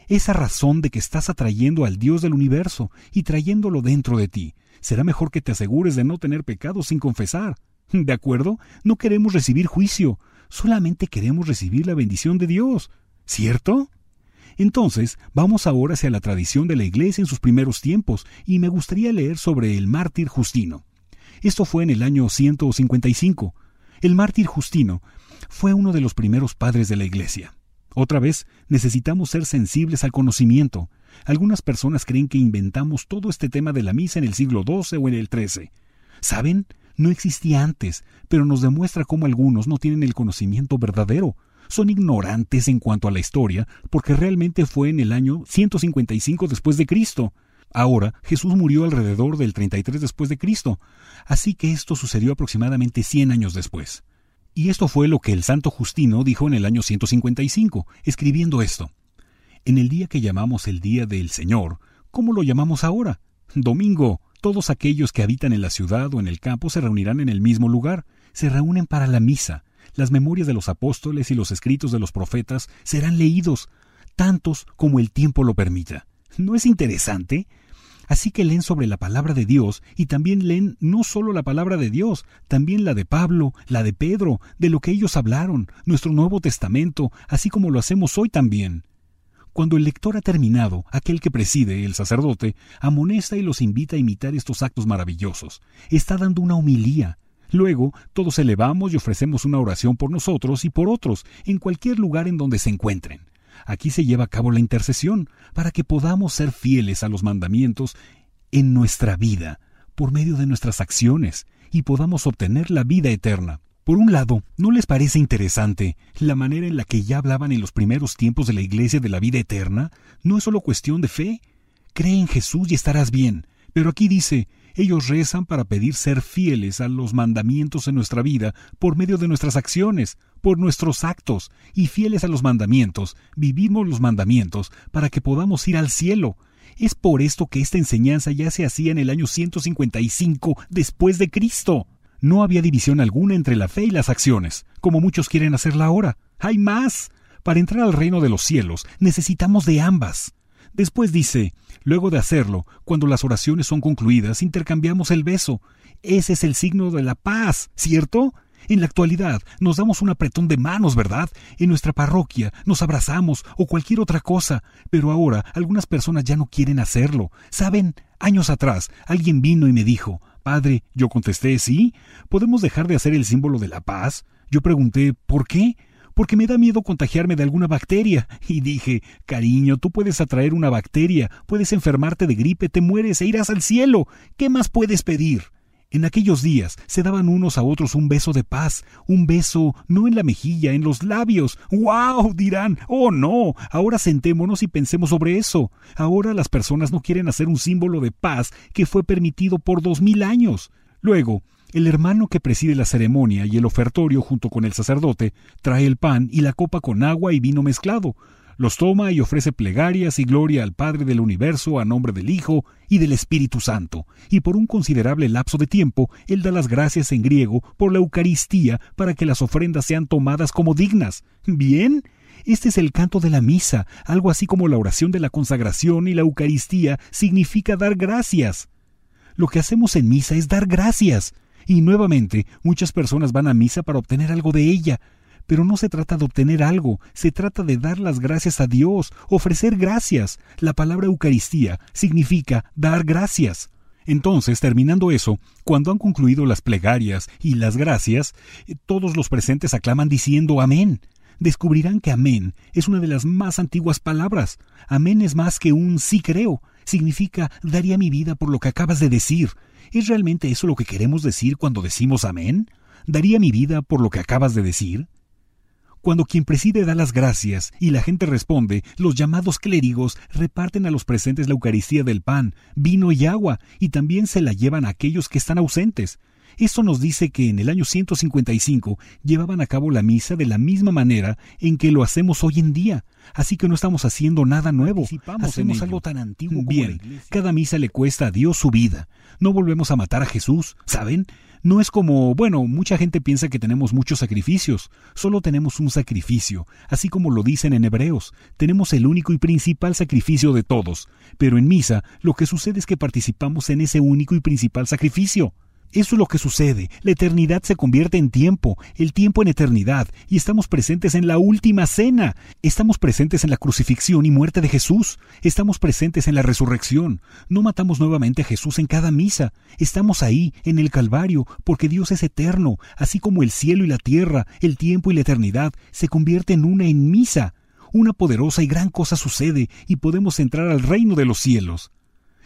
Speaker 2: Esa razón de que estás atrayendo al Dios del universo y trayéndolo dentro de ti. Será mejor que te asegures de no tener pecado sin confesar. ¿De acuerdo? No queremos recibir juicio, solamente queremos recibir la bendición de Dios. ¿Cierto? Entonces, vamos ahora hacia la tradición de la Iglesia en sus primeros tiempos, y me gustaría leer sobre el mártir Justino. Esto fue en el año 155. El mártir Justino fue uno de los primeros padres de la Iglesia. Otra vez, necesitamos ser sensibles al conocimiento. Algunas personas creen que inventamos todo este tema de la misa en el siglo XII o en el XIII. ¿Saben? No existía antes, pero nos demuestra cómo algunos no tienen el conocimiento verdadero. Son ignorantes en cuanto a la historia, porque realmente fue en el año 155 después de Cristo. Ahora, Jesús murió alrededor del 33 después de Cristo, así que esto sucedió aproximadamente 100 años después. Y esto fue lo que el santo Justino dijo en el año 155, escribiendo esto. En el día que llamamos el Día del Señor, ¿cómo lo llamamos ahora? Domingo. Todos aquellos que habitan en la ciudad o en el campo se reunirán en el mismo lugar, se reúnen para la misa. Las memorias de los apóstoles y los escritos de los profetas serán leídos, tantos como el tiempo lo permita. ¿No es interesante? Así que leen sobre la palabra de Dios y también leen no solo la palabra de Dios, también la de Pablo, la de Pedro, de lo que ellos hablaron, nuestro Nuevo Testamento, así como lo hacemos hoy también. Cuando el lector ha terminado, aquel que preside, el sacerdote, amonesta y los invita a imitar estos actos maravillosos. Está dando una homilía. Luego, todos elevamos y ofrecemos una oración por nosotros y por otros, en cualquier lugar en donde se encuentren. Aquí se lleva a cabo la intercesión para que podamos ser fieles a los mandamientos en nuestra vida, por medio de nuestras acciones, y podamos obtener la vida eterna. Por un lado, ¿no les parece interesante la manera en la que ya hablaban en los primeros tiempos de la Iglesia de la vida eterna? No es solo cuestión de fe. Cree en Jesús y estarás bien. Pero aquí dice, ellos rezan para pedir ser fieles a los mandamientos en nuestra vida por medio de nuestras acciones, por nuestros actos, y fieles a los mandamientos, vivimos los mandamientos para que podamos ir al cielo. Es por esto que esta enseñanza ya se hacía en el año 155 después de Cristo. No había división alguna entre la fe y las acciones, como muchos quieren hacerla ahora. Hay más. Para entrar al reino de los cielos necesitamos de ambas. Después dice, luego de hacerlo, cuando las oraciones son concluidas, intercambiamos el beso. Ese es el signo de la paz, ¿cierto? En la actualidad nos damos un apretón de manos, ¿verdad? En nuestra parroquia nos abrazamos o cualquier otra cosa, pero ahora algunas personas ya no quieren hacerlo. ¿Saben? Años atrás alguien vino y me dijo, Padre, yo contesté, sí, ¿podemos dejar de hacer el símbolo de la paz? Yo pregunté, ¿por qué? porque me da miedo contagiarme de alguna bacteria. *laughs* Y dije, cariño, tú puedes atraer una bacteria, puedes enfermarte de gripe, te mueres e irás al cielo. ¿Qué más puedes pedir? En aquellos días se daban unos a otros un beso de paz, un beso no en la mejilla, en los labios. ¡Wow! dirán. Oh, no. Ahora sentémonos y pensemos sobre eso. Ahora las personas no quieren hacer un símbolo de paz que fue permitido por dos mil años. Luego, el hermano que preside la ceremonia y el ofertorio junto con el sacerdote trae el pan y la copa con agua y vino mezclado, los toma y ofrece plegarias y gloria al Padre del universo a nombre del Hijo y del Espíritu Santo, y por un considerable lapso de tiempo él da las gracias en griego por la Eucaristía para que las ofrendas sean tomadas como dignas. ¿Bien? Este es el canto de la misa, algo así como la oración de la consagración y la Eucaristía significa dar gracias. Lo que hacemos en misa es dar gracias. Y nuevamente, muchas personas van a misa para obtener algo de ella, Pero no se trata de obtener algo, se trata de dar las gracias a Dios, ofrecer gracias. La palabra Eucaristía significa dar gracias. Entonces, terminando eso, cuando han concluido las plegarias y las gracias, eh, todos los presentes aclaman diciendo Amén. Descubrirán que Amén es una de las más antiguas palabras. Amén es más que un sí creo. Significa daría mi vida por lo que acabas de decir. ¿Es realmente eso lo que queremos decir cuando decimos Amén? ¿Daría mi vida por lo que acabas de decir? Cuando quien preside da las gracias y la gente responde, los llamados clérigos reparten a los presentes la Eucaristía del pan, vino y agua, y también se la llevan a aquellos que están ausentes. Esto nos dice que en el año 155 llevaban a cabo la misa de la misma manera en que lo hacemos hoy en día, así que no estamos haciendo nada nuevo, hacemos algo tan antiguo como Bien, cada misa le cuesta a Dios su vida. No volvemos a matar a Jesús, ¿saben? No es como, bueno, mucha gente piensa que tenemos muchos sacrificios, solo tenemos un sacrificio, así como lo dicen en Hebreos, tenemos el único y principal sacrificio de todos, pero en misa lo que sucede es que participamos en ese único y principal sacrificio. Eso es lo que sucede. La eternidad se convierte en tiempo, el tiempo en eternidad, y estamos presentes en la última cena. Estamos presentes en la crucifixión y muerte de Jesús. Estamos presentes en la resurrección. No matamos nuevamente a Jesús en cada misa. Estamos ahí, en el Calvario, porque Dios es eterno, así como el cielo y la tierra, el tiempo y la eternidad se convierten en una en misa. Una poderosa y gran cosa sucede y podemos entrar al reino de los cielos.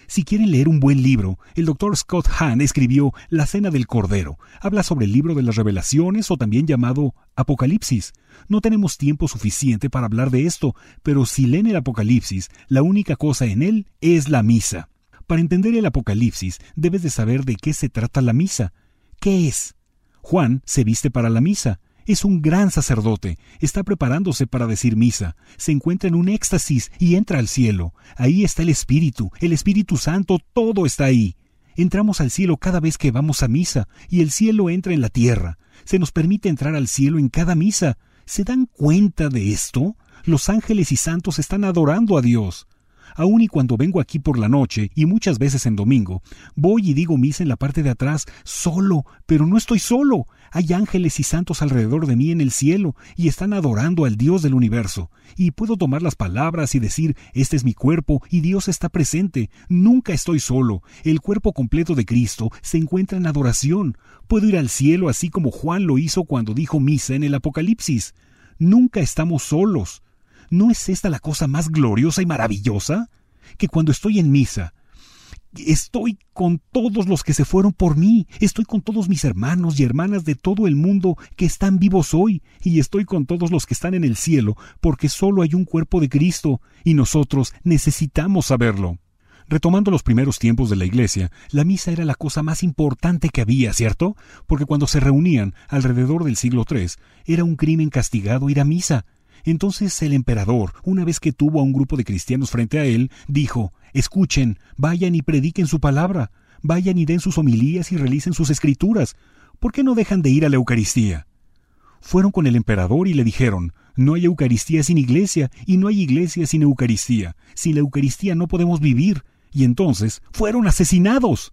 Speaker 2: Si quieren leer un buen libro, el doctor Scott Hahn escribió La Cena del Cordero. Habla sobre el libro de las revelaciones o también llamado Apocalipsis. No tenemos tiempo suficiente para hablar de esto, pero si leen el Apocalipsis, la única cosa en él es la misa. Para entender el Apocalipsis, debes de saber de qué se trata la misa. ¿Qué es? Juan se viste para la misa. Es un gran sacerdote, está preparándose para decir misa, se encuentra en un éxtasis y entra al cielo. Ahí está el Espíritu, el Espíritu Santo, todo está ahí. Entramos al cielo cada vez que vamos a misa, y el cielo entra en la tierra. Se nos permite entrar al cielo en cada misa. ¿Se dan cuenta de esto? Los ángeles y santos están adorando a Dios. Aun y cuando vengo aquí por la noche, y muchas veces en domingo, voy y digo misa en la parte de atrás, solo, pero no estoy solo. Hay ángeles y santos alrededor de mí en el cielo, y están adorando al Dios del universo. Y puedo tomar las palabras y decir, este es mi cuerpo, y Dios está presente. Nunca estoy solo. El cuerpo completo de Cristo se encuentra en adoración. Puedo ir al cielo así como Juan lo hizo cuando dijo misa en el Apocalipsis. Nunca estamos solos. ¿No es esta la cosa más gloriosa y maravillosa? Que cuando estoy en misa, Estoy con todos los que se fueron por mí, estoy con todos mis hermanos y hermanas de todo el mundo que están vivos hoy, y estoy con todos los que están en el cielo, porque solo hay un cuerpo de Cristo, y nosotros necesitamos saberlo. Retomando los primeros tiempos de la Iglesia, la misa era la cosa más importante que había, ¿cierto? Porque cuando se reunían alrededor del siglo III, era un crimen castigado ir a misa, entonces el emperador, una vez que tuvo a un grupo de cristianos frente a él, dijo Escuchen, vayan y prediquen su palabra, vayan y den sus homilías y realicen sus escrituras. ¿Por qué no dejan de ir a la Eucaristía? Fueron con el emperador y le dijeron No hay Eucaristía sin iglesia, y no hay iglesia sin Eucaristía. Sin la Eucaristía no podemos vivir. Y entonces fueron asesinados.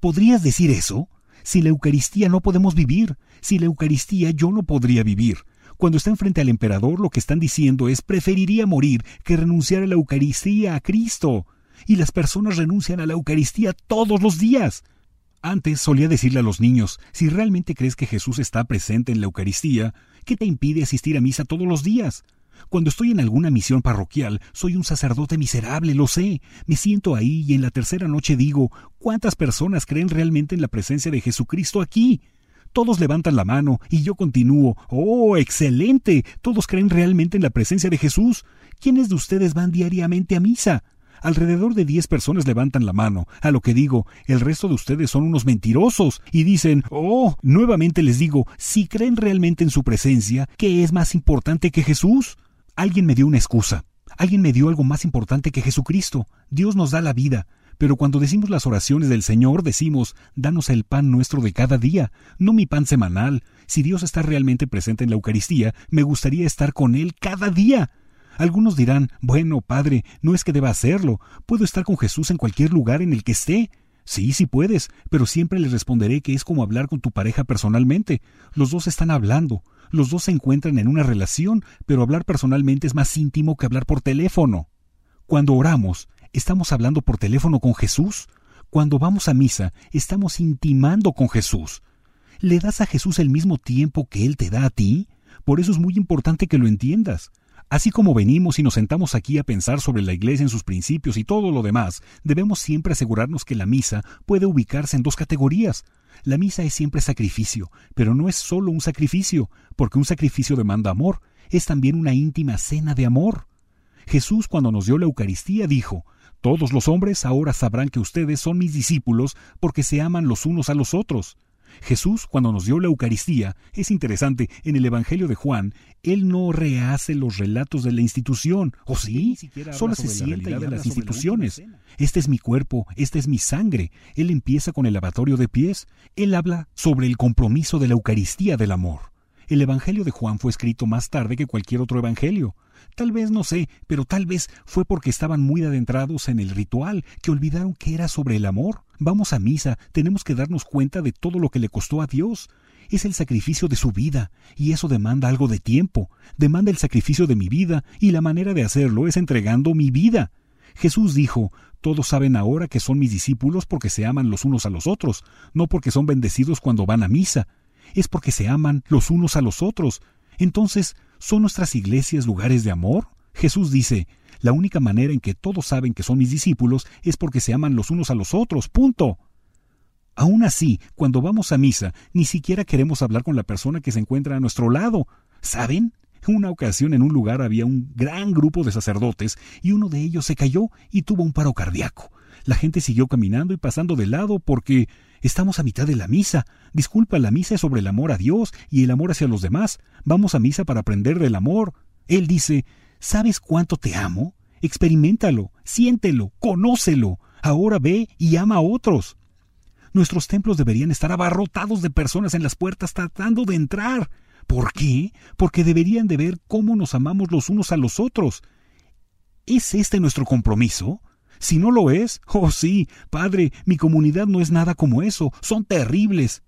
Speaker 2: ¿Podrías decir eso? Sin la Eucaristía no podemos vivir. Sin la Eucaristía yo no podría vivir. Cuando están frente al emperador, lo que están diciendo es preferiría morir que renunciar a la Eucaristía a Cristo. Y las personas renuncian a la Eucaristía todos los días. Antes solía decirle a los niños, si realmente crees que Jesús está presente en la Eucaristía, ¿qué te impide asistir a misa todos los días? Cuando estoy en alguna misión parroquial, soy un sacerdote miserable, lo sé. Me siento ahí y en la tercera noche digo, ¿cuántas personas creen realmente en la presencia de Jesucristo aquí? Todos levantan la mano y yo continúo. ¡Oh, excelente! Todos creen realmente en la presencia de Jesús. ¿Quiénes de ustedes van diariamente a misa? Alrededor de diez personas levantan la mano, a lo que digo, el resto de ustedes son unos mentirosos, y dicen, oh, nuevamente les digo, si creen realmente en su presencia, ¿qué es más importante que Jesús? Alguien me dio una excusa, alguien me dio algo más importante que Jesucristo. Dios nos da la vida, pero cuando decimos las oraciones del Señor, decimos, danos el pan nuestro de cada día, no mi pan semanal. Si Dios está realmente presente en la Eucaristía, me gustaría estar con Él cada día. Algunos dirán, bueno, Padre, no es que deba hacerlo, puedo estar con Jesús en cualquier lugar en el que esté. Sí, sí puedes, pero siempre les responderé que es como hablar con tu pareja personalmente. Los dos están hablando, los dos se encuentran en una relación, pero hablar personalmente es más íntimo que hablar por teléfono. Cuando oramos, ¿estamos hablando por teléfono con Jesús? Cuando vamos a misa, estamos intimando con Jesús. ¿Le das a Jesús el mismo tiempo que Él te da a ti? Por eso es muy importante que lo entiendas. Así como venimos y nos sentamos aquí a pensar sobre la Iglesia en sus principios y todo lo demás, debemos siempre asegurarnos que la misa puede ubicarse en dos categorías. La misa es siempre sacrificio, pero no es solo un sacrificio, porque un sacrificio demanda amor, es también una íntima cena de amor. Jesús cuando nos dio la Eucaristía dijo, Todos los hombres ahora sabrán que ustedes son mis discípulos porque se aman los unos a los otros. Jesús, cuando nos dio la Eucaristía, es interesante, en el Evangelio de Juan, él no rehace los relatos de la institución, ¿o sí? Solo se sienta y de las instituciones. Este es mi cuerpo, esta es mi sangre. Él empieza con el lavatorio de pies. Él habla sobre el compromiso de la Eucaristía del amor. El Evangelio de Juan fue escrito más tarde que cualquier otro Evangelio. Tal vez no sé, pero tal vez fue porque estaban muy adentrados en el ritual, que olvidaron que era sobre el amor. Vamos a misa, tenemos que darnos cuenta de todo lo que le costó a Dios. Es el sacrificio de su vida, y eso demanda algo de tiempo, demanda el sacrificio de mi vida, y la manera de hacerlo es entregando mi vida. Jesús dijo, todos saben ahora que son mis discípulos porque se aman los unos a los otros, no porque son bendecidos cuando van a misa es porque se aman los unos a los otros. Entonces, ¿son nuestras iglesias lugares de amor? Jesús dice, la única manera en que todos saben que son mis discípulos es porque se aman los unos a los otros. Punto. Aún así, cuando vamos a misa, ni siquiera queremos hablar con la persona que se encuentra a nuestro lado. ¿Saben? Una ocasión en un lugar había un gran grupo de sacerdotes y uno de ellos se cayó y tuvo un paro cardíaco. La gente siguió caminando y pasando de lado porque estamos a mitad de la misa. Disculpa, la misa es sobre el amor a Dios y el amor hacia los demás. Vamos a misa para aprender del amor. Él dice, ¿sabes cuánto te amo? Experimentalo, siéntelo, conócelo. Ahora ve y ama a otros. Nuestros templos deberían estar abarrotados de personas en las puertas tratando de entrar. ¿Por qué? Porque deberían de ver cómo nos amamos los unos a los otros. ¿Es este nuestro compromiso? Si no lo es, oh sí, padre, mi comunidad no es nada como eso, son terribles.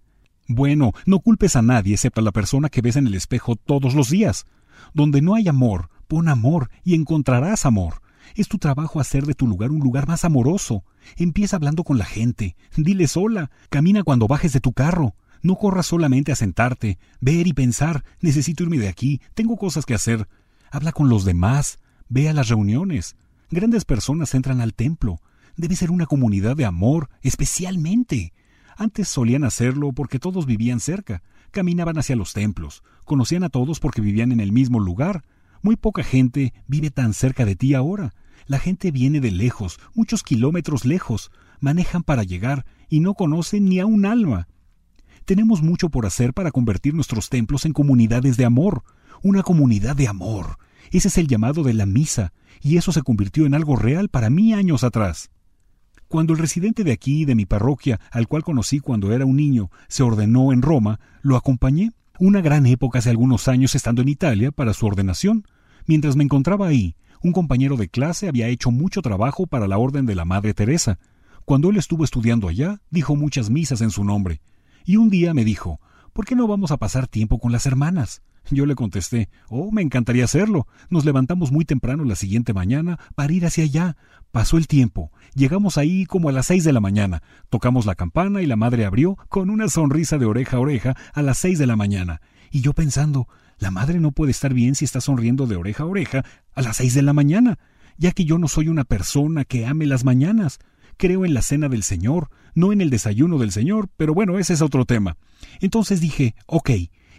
Speaker 2: Bueno, no culpes a nadie excepto a la persona que ves en el espejo todos los días. Donde no hay amor, pon amor y encontrarás amor. Es tu trabajo hacer de tu lugar un lugar más amoroso. Empieza hablando con la gente. Dile sola. Camina cuando bajes de tu carro. No corras solamente a sentarte, ver y pensar. Necesito irme de aquí. Tengo cosas que hacer. Habla con los demás. Ve a las reuniones. Grandes personas entran al templo. Debe ser una comunidad de amor, especialmente. Antes solían hacerlo porque todos vivían cerca, caminaban hacia los templos, conocían a todos porque vivían en el mismo lugar. Muy poca gente vive tan cerca de ti ahora. La gente viene de lejos, muchos kilómetros lejos, manejan para llegar y no conocen ni a un alma. Tenemos mucho por hacer para convertir nuestros templos en comunidades de amor, una comunidad de amor. Ese es el llamado de la misa, y eso se convirtió en algo real para mí años atrás. Cuando el residente de aquí, de mi parroquia, al cual conocí cuando era un niño, se ordenó en Roma, lo acompañé, una gran época hace algunos años estando en Italia para su ordenación. Mientras me encontraba ahí, un compañero de clase había hecho mucho trabajo para la Orden de la Madre Teresa. Cuando él estuvo estudiando allá, dijo muchas misas en su nombre. Y un día me dijo, ¿por qué no vamos a pasar tiempo con las hermanas? Yo le contesté, oh, me encantaría hacerlo. Nos levantamos muy temprano la siguiente mañana para ir hacia allá. Pasó el tiempo. Llegamos ahí como a las seis de la mañana. Tocamos la campana y la madre abrió con una sonrisa de oreja a oreja a las seis de la mañana. Y yo pensando, la madre no puede estar bien si está sonriendo de oreja a oreja a las seis de la mañana, ya que yo no soy una persona que ame las mañanas. Creo en la cena del Señor, no en el desayuno del Señor, pero bueno, ese es otro tema. Entonces dije, ok,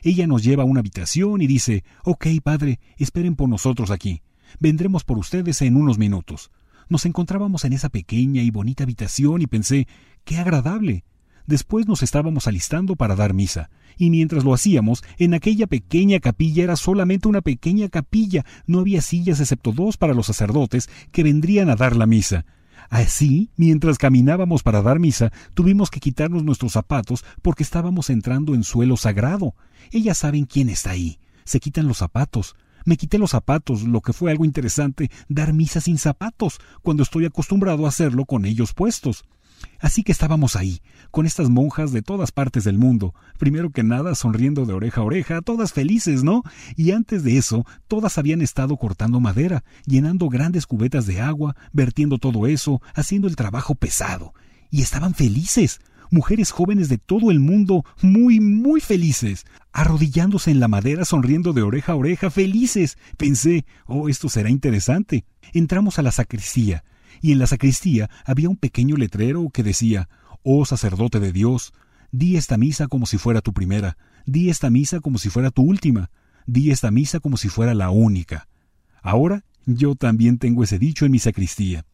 Speaker 2: ella nos lleva a una habitación y dice, Ok, padre, esperen por nosotros aquí. Vendremos por ustedes en unos minutos. Nos encontrábamos en esa pequeña y bonita habitación y pensé, qué agradable. Después nos estábamos alistando para dar misa, y mientras lo hacíamos, en aquella pequeña capilla era solamente una pequeña capilla, no había sillas excepto dos para los sacerdotes que vendrían a dar la misa. Así, mientras caminábamos para dar misa, tuvimos que quitarnos nuestros zapatos porque estábamos entrando en suelo sagrado. Ellas saben quién está ahí. Se quitan los zapatos. Me quité los zapatos, lo que fue algo interesante, dar misa sin zapatos, cuando estoy acostumbrado a hacerlo con ellos puestos. Así que estábamos ahí, con estas monjas de todas partes del mundo, primero que nada sonriendo de oreja a oreja, todas felices, ¿no? Y antes de eso, todas habían estado cortando madera, llenando grandes cubetas de agua, vertiendo todo eso, haciendo el trabajo pesado. Y estaban felices, mujeres jóvenes de todo el mundo, muy, muy felices, arrodillándose en la madera, sonriendo de oreja a oreja, felices. Pensé, oh, esto será interesante. Entramos a la sacristía, y en la sacristía había un pequeño letrero que decía Oh sacerdote de Dios, di esta misa como si fuera tu primera, di esta misa como si fuera tu última, di esta misa como si fuera la única. Ahora yo también tengo ese dicho en mi sacristía.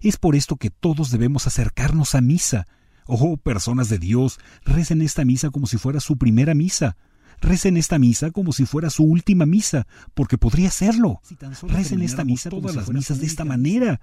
Speaker 2: Es por esto que todos debemos acercarnos a misa. Oh, personas de Dios, recen esta misa como si fuera su primera misa. Recen esta misa como si fuera su última misa, porque podría serlo. recen esta misa todas las misas de esta manera.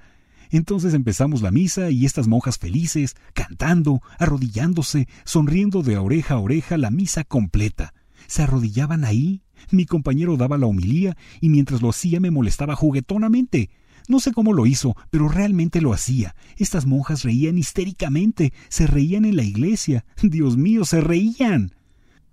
Speaker 2: Entonces empezamos la misa y estas monjas felices, cantando, arrodillándose, sonriendo de oreja a oreja la misa completa. Se arrodillaban ahí. Mi compañero daba la homilía y mientras lo hacía me molestaba juguetonamente. No sé cómo lo hizo, pero realmente lo hacía. Estas monjas reían histéricamente, se reían en la iglesia. Dios mío, se reían.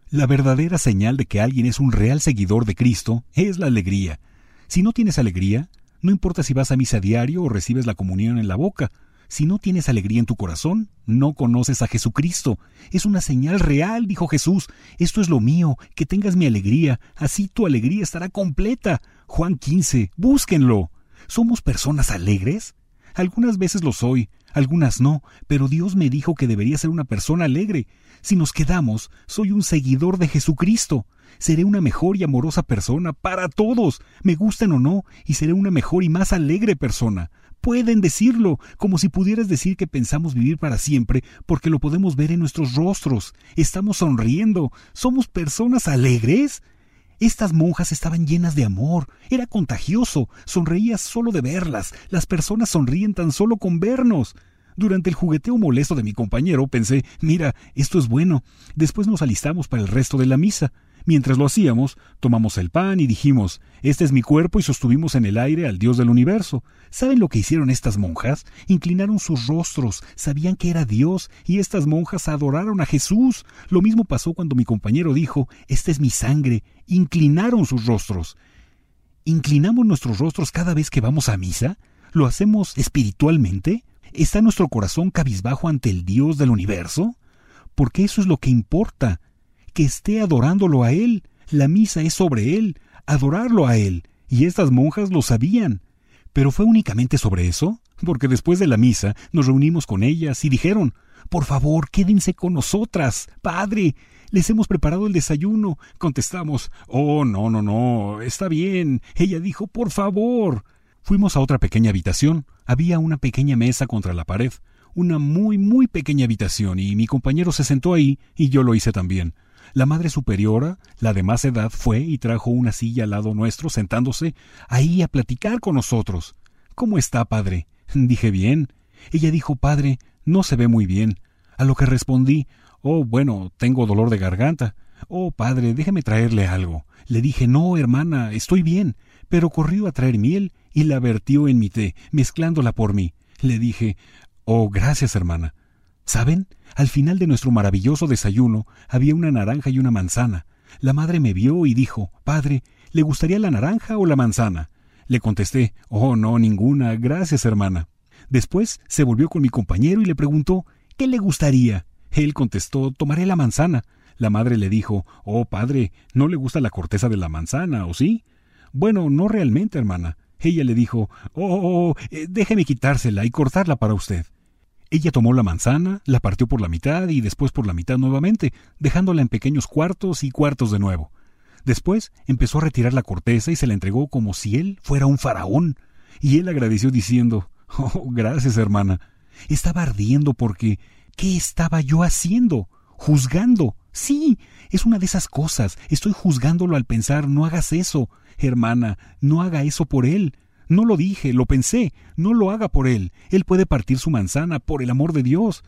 Speaker 2: La verdadera señal de que alguien es un real seguidor de Cristo es la alegría. Si no tienes alegría, no importa si vas a misa diario o recibes la comunión en la boca. Si no tienes alegría en tu corazón, no conoces a Jesucristo. Es una señal real, dijo Jesús. Esto es lo mío, que tengas mi alegría, así tu alegría estará completa. Juan 15, búsquenlo. ¿Somos personas alegres? Algunas veces lo soy, algunas no, pero Dios me dijo que debería ser una persona alegre. Si nos quedamos, soy un seguidor de Jesucristo. Seré una mejor y amorosa persona para todos, me gusten o no, y seré una mejor y más alegre persona. Pueden decirlo, como si pudieras decir que pensamos vivir para siempre, porque lo podemos ver en nuestros rostros. Estamos sonriendo. ¿Somos personas alegres? Estas monjas estaban llenas de amor, era contagioso, sonreías solo de verlas, las personas sonríen tan solo con vernos. Durante el jugueteo molesto de mi compañero pensé, mira, esto es bueno. Después nos alistamos para el resto de la misa. Mientras lo hacíamos, tomamos el pan y dijimos, Este es mi cuerpo y sostuvimos en el aire al Dios del universo. ¿Saben lo que hicieron estas monjas? Inclinaron sus rostros, sabían que era Dios, y estas monjas adoraron a Jesús. Lo mismo pasó cuando mi compañero dijo, Esta es mi sangre. Inclinaron sus rostros. ¿Inclinamos nuestros rostros cada vez que vamos a misa? ¿Lo hacemos espiritualmente? ¿Está nuestro corazón cabizbajo ante el Dios del universo? Porque eso es lo que importa que esté adorándolo a Él. La misa es sobre Él, adorarlo a Él, y estas monjas lo sabían. Pero fue únicamente sobre eso, porque después de la misa nos reunimos con ellas y dijeron, Por favor, quédense con nosotras, Padre. Les hemos preparado el desayuno. Contestamos, Oh, no, no, no, está bien. Ella dijo, Por favor. Fuimos a otra pequeña habitación. Había una pequeña mesa contra la pared, una muy, muy pequeña habitación, y mi compañero se sentó ahí, y yo lo hice también. La madre superiora, la de más edad, fue y trajo una silla al lado nuestro, sentándose ahí a platicar con nosotros. ¿Cómo está, padre? *laughs* Dije bien. Ella dijo, padre, no se ve muy bien. A lo que respondí, oh, bueno, tengo dolor de garganta. Oh, padre, déjeme traerle algo. Le dije, no, hermana, estoy bien. Pero corrió a traer miel y la vertió en mi té, mezclándola por mí. Le dije, oh, gracias, hermana. ¿Saben? Al final de nuestro maravilloso desayuno había una naranja y una manzana. La madre me vio y dijo Padre, ¿le gustaría la naranja o la manzana? Le contesté Oh, no, ninguna. Gracias, hermana. Después se volvió con mi compañero y le preguntó ¿Qué le gustaría? Él contestó Tomaré la manzana. La madre le dijo Oh, padre, ¿no le gusta la corteza de la manzana, o sí? Bueno, no realmente, hermana. Ella le dijo Oh, oh, oh eh, déjeme quitársela y cortarla para usted. Ella tomó la manzana, la partió por la mitad y después por la mitad nuevamente, dejándola en pequeños cuartos y cuartos de nuevo. Después empezó a retirar la corteza y se la entregó como si él fuera un faraón. Y él agradeció diciendo Oh, gracias, hermana. Estaba ardiendo porque ¿qué estaba yo haciendo? Juzgando. Sí, es una de esas cosas. Estoy juzgándolo al pensar no hagas eso. Hermana, no haga eso por él. No lo dije, lo pensé, no lo haga por él. Él puede partir su manzana, por el amor de Dios.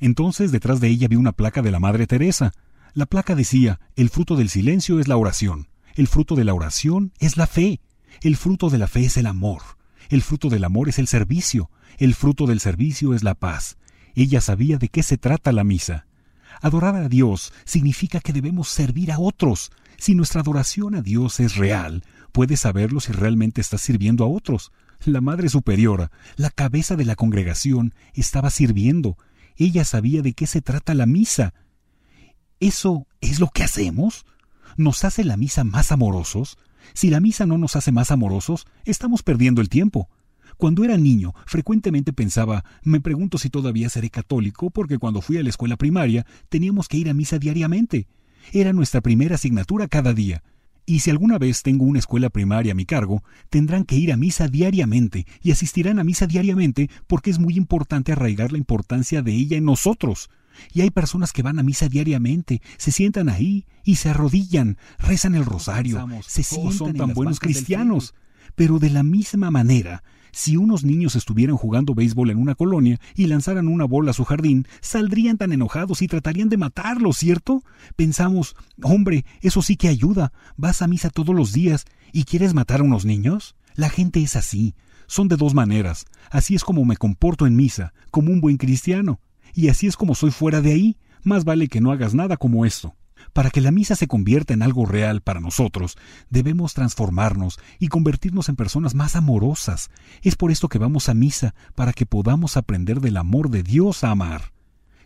Speaker 2: Entonces detrás de ella vi una placa de la Madre Teresa. La placa decía, el fruto del silencio es la oración, el fruto de la oración es la fe, el fruto de la fe es el amor, el fruto del amor es el servicio, el fruto del servicio es la paz. Ella sabía de qué se trata la misa. Adorar a Dios significa que debemos servir a otros. Si nuestra adoración a Dios es real, puedes saberlo si realmente estás sirviendo a otros. La Madre Superiora, la cabeza de la congregación, estaba sirviendo. Ella sabía de qué se trata la misa. ¿Eso es lo que hacemos? ¿Nos hace la misa más amorosos? Si la misa no nos hace más amorosos, estamos perdiendo el tiempo. Cuando era niño, frecuentemente pensaba, me pregunto si todavía seré católico, porque cuando fui a la escuela primaria teníamos que ir a misa diariamente. Era nuestra primera asignatura cada día. Y si alguna vez tengo una escuela primaria a mi cargo, tendrán que ir a misa diariamente y asistirán a misa diariamente porque es muy importante arraigar la importancia de ella en nosotros. Y hay personas que van a misa diariamente, se sientan ahí y se arrodillan, rezan el rosario, se sientan son tan buenos cristianos. Pero de la misma manera, si unos niños estuvieran jugando béisbol en una colonia y lanzaran una bola a su jardín, saldrían tan enojados y tratarían de matarlo, ¿cierto? Pensamos, hombre, eso sí que ayuda. Vas a misa todos los días y quieres matar a unos niños. La gente es así. Son de dos maneras. Así es como me comporto en misa, como un buen cristiano. Y así es como soy fuera de ahí. Más vale que no hagas nada como esto. Para que la misa se convierta en algo real para nosotros, debemos transformarnos y convertirnos en personas más amorosas. Es por esto que vamos a misa, para que podamos aprender del amor de Dios a amar.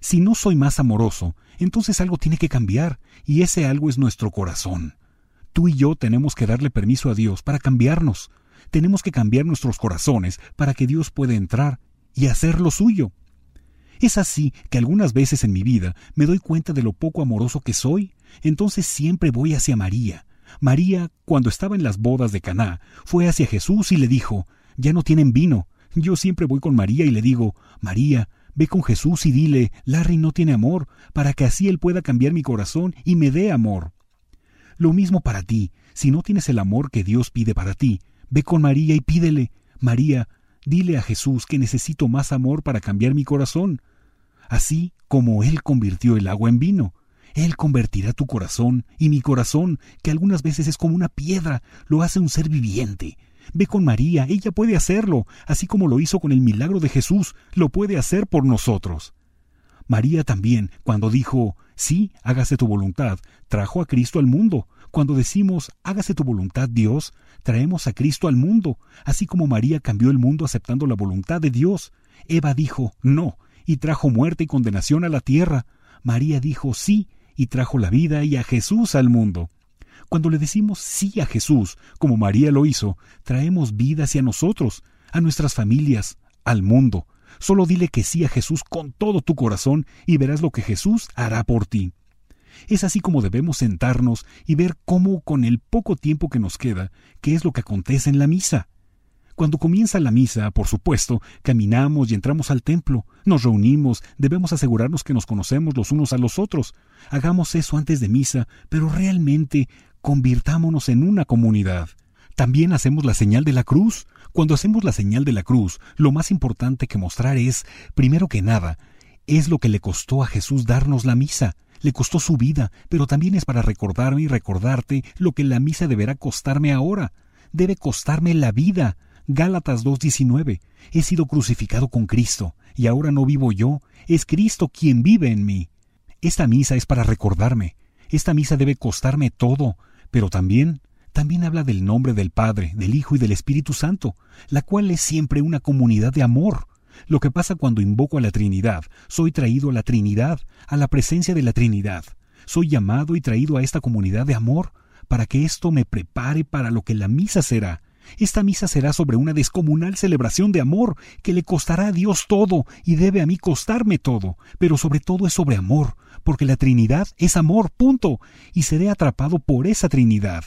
Speaker 2: Si no soy más amoroso, entonces algo tiene que cambiar, y ese algo es nuestro corazón. Tú y yo tenemos que darle permiso a Dios para cambiarnos. Tenemos que cambiar nuestros corazones para que Dios pueda entrar y hacer lo suyo. Es así que algunas veces en mi vida me doy cuenta de lo poco amoroso que soy. Entonces siempre voy hacia María. María, cuando estaba en las bodas de Caná, fue hacia Jesús y le dijo: Ya no tienen vino. Yo siempre voy con María y le digo: María, ve con Jesús y dile: Larry no tiene amor, para que así él pueda cambiar mi corazón y me dé amor. Lo mismo para ti. Si no tienes el amor que Dios pide para ti, ve con María y pídele: María, Dile a Jesús que necesito más amor para cambiar mi corazón. Así como Él convirtió el agua en vino, Él convertirá tu corazón y mi corazón, que algunas veces es como una piedra, lo hace un ser viviente. Ve con María, ella puede hacerlo, así como lo hizo con el milagro de Jesús, lo puede hacer por nosotros. María también, cuando dijo, sí, hágase tu voluntad, trajo a Cristo al mundo. Cuando decimos, hágase tu voluntad, Dios, traemos a Cristo al mundo, así como María cambió el mundo aceptando la voluntad de Dios. Eva dijo, no, y trajo muerte y condenación a la tierra. María dijo, sí, y trajo la vida y a Jesús al mundo. Cuando le decimos sí a Jesús, como María lo hizo, traemos vida hacia nosotros, a nuestras familias, al mundo. Solo dile que sí a Jesús con todo tu corazón y verás lo que Jesús hará por ti. Es así como debemos sentarnos y ver cómo con el poco tiempo que nos queda, qué es lo que acontece en la misa. Cuando comienza la misa, por supuesto, caminamos y entramos al templo, nos reunimos, debemos asegurarnos que nos conocemos los unos a los otros. Hagamos eso antes de misa, pero realmente convirtámonos en una comunidad. También hacemos la señal de la cruz. Cuando hacemos la señal de la cruz, lo más importante que mostrar es, primero que nada, es lo que le costó a Jesús darnos la misa. Le costó su vida, pero también es para recordarme y recordarte lo que la misa deberá costarme ahora. Debe costarme la vida. Gálatas 2.19. He sido crucificado con Cristo, y ahora no vivo yo, es Cristo quien vive en mí. Esta misa es para recordarme. Esta misa debe costarme todo, pero también también habla del nombre del Padre, del Hijo y del Espíritu Santo, la cual es siempre una comunidad de amor. Lo que pasa cuando invoco a la Trinidad, soy traído a la Trinidad, a la presencia de la Trinidad. Soy llamado y traído a esta comunidad de amor, para que esto me prepare para lo que la misa será. Esta misa será sobre una descomunal celebración de amor que le costará a Dios todo y debe a mí costarme todo, pero sobre todo es sobre amor, porque la Trinidad es amor, punto, y seré atrapado por esa Trinidad.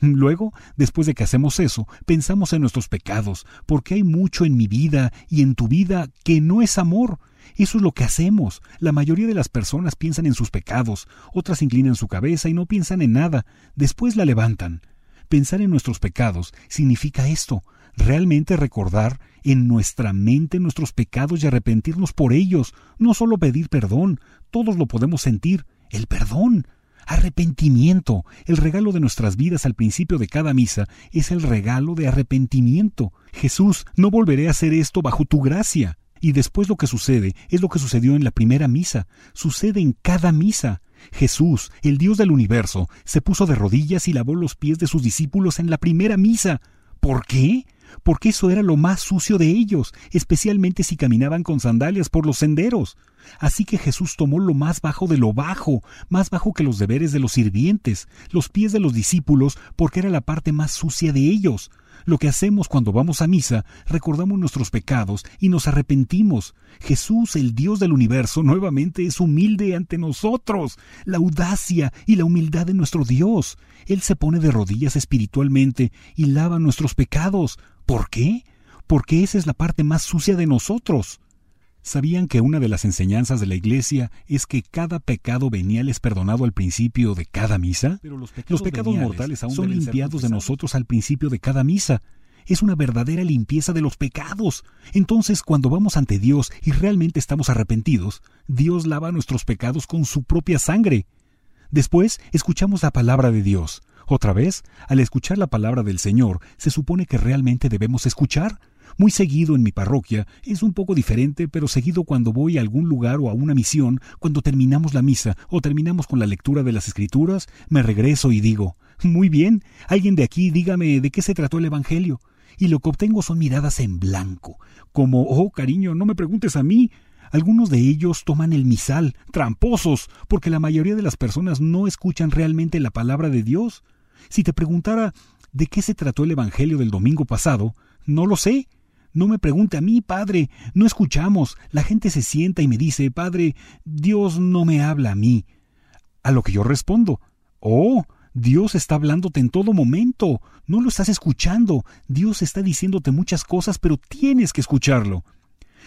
Speaker 2: Luego, después de que hacemos eso, pensamos en nuestros pecados, porque hay mucho en mi vida y en tu vida que no es amor. Eso es lo que hacemos. La mayoría de las personas piensan en sus pecados, otras inclinan su cabeza y no piensan en nada, después la levantan. Pensar en nuestros pecados significa esto, realmente recordar en nuestra mente nuestros pecados y arrepentirnos por ellos, no solo pedir perdón, todos lo podemos sentir, el perdón, Arrepentimiento. El regalo de nuestras vidas al principio de cada misa es el regalo de arrepentimiento. Jesús, no volveré a hacer esto bajo tu gracia. Y después lo que sucede es lo que sucedió en la primera misa, sucede en cada misa. Jesús, el Dios del universo, se puso de rodillas y lavó los pies de sus discípulos en la primera misa. ¿Por qué? Porque eso era lo más sucio de ellos, especialmente si caminaban con sandalias por los senderos. Así que Jesús tomó lo más bajo de lo bajo, más bajo que los deberes de los sirvientes, los pies de los discípulos, porque era la parte más sucia de ellos. Lo que hacemos cuando vamos a misa, recordamos nuestros pecados y nos arrepentimos. Jesús, el Dios del universo, nuevamente es humilde ante nosotros. La audacia y la humildad de nuestro Dios. Él se pone de rodillas espiritualmente y lava nuestros pecados. ¿Por qué? Porque esa es la parte más sucia de nosotros. ¿Sabían que una de las enseñanzas de la Iglesia es que cada pecado venial perdonado al principio de cada misa? los pecados, mortales son limpiados de nosotros al principio de cada misa. Es una verdadera limpieza de los pecados. Entonces, cuando vamos ante Dios y realmente estamos arrepentidos, Dios lava nuestros pecados con su propia sangre. Después, escuchamos la palabra de Dios. Otra vez, al escuchar la palabra del Señor, se supone que realmente debemos escuchar, muy seguido en mi parroquia, es un poco diferente, pero seguido cuando voy a algún lugar o a una misión, cuando terminamos la misa o terminamos con la lectura de las escrituras, me regreso y digo, muy bien, alguien de aquí dígame de qué se trató el Evangelio. Y lo que obtengo son miradas en blanco, como, oh cariño, no me preguntes a mí, algunos de ellos toman el misal, tramposos, porque la mayoría de las personas no escuchan realmente la palabra de Dios. Si te preguntara de qué se trató el Evangelio del domingo pasado, no lo sé, no me pregunte a mí, padre. No escuchamos. La gente se sienta y me dice, padre, Dios no me habla a mí. A lo que yo respondo, oh, Dios está hablándote en todo momento. No lo estás escuchando. Dios está diciéndote muchas cosas, pero tienes que escucharlo.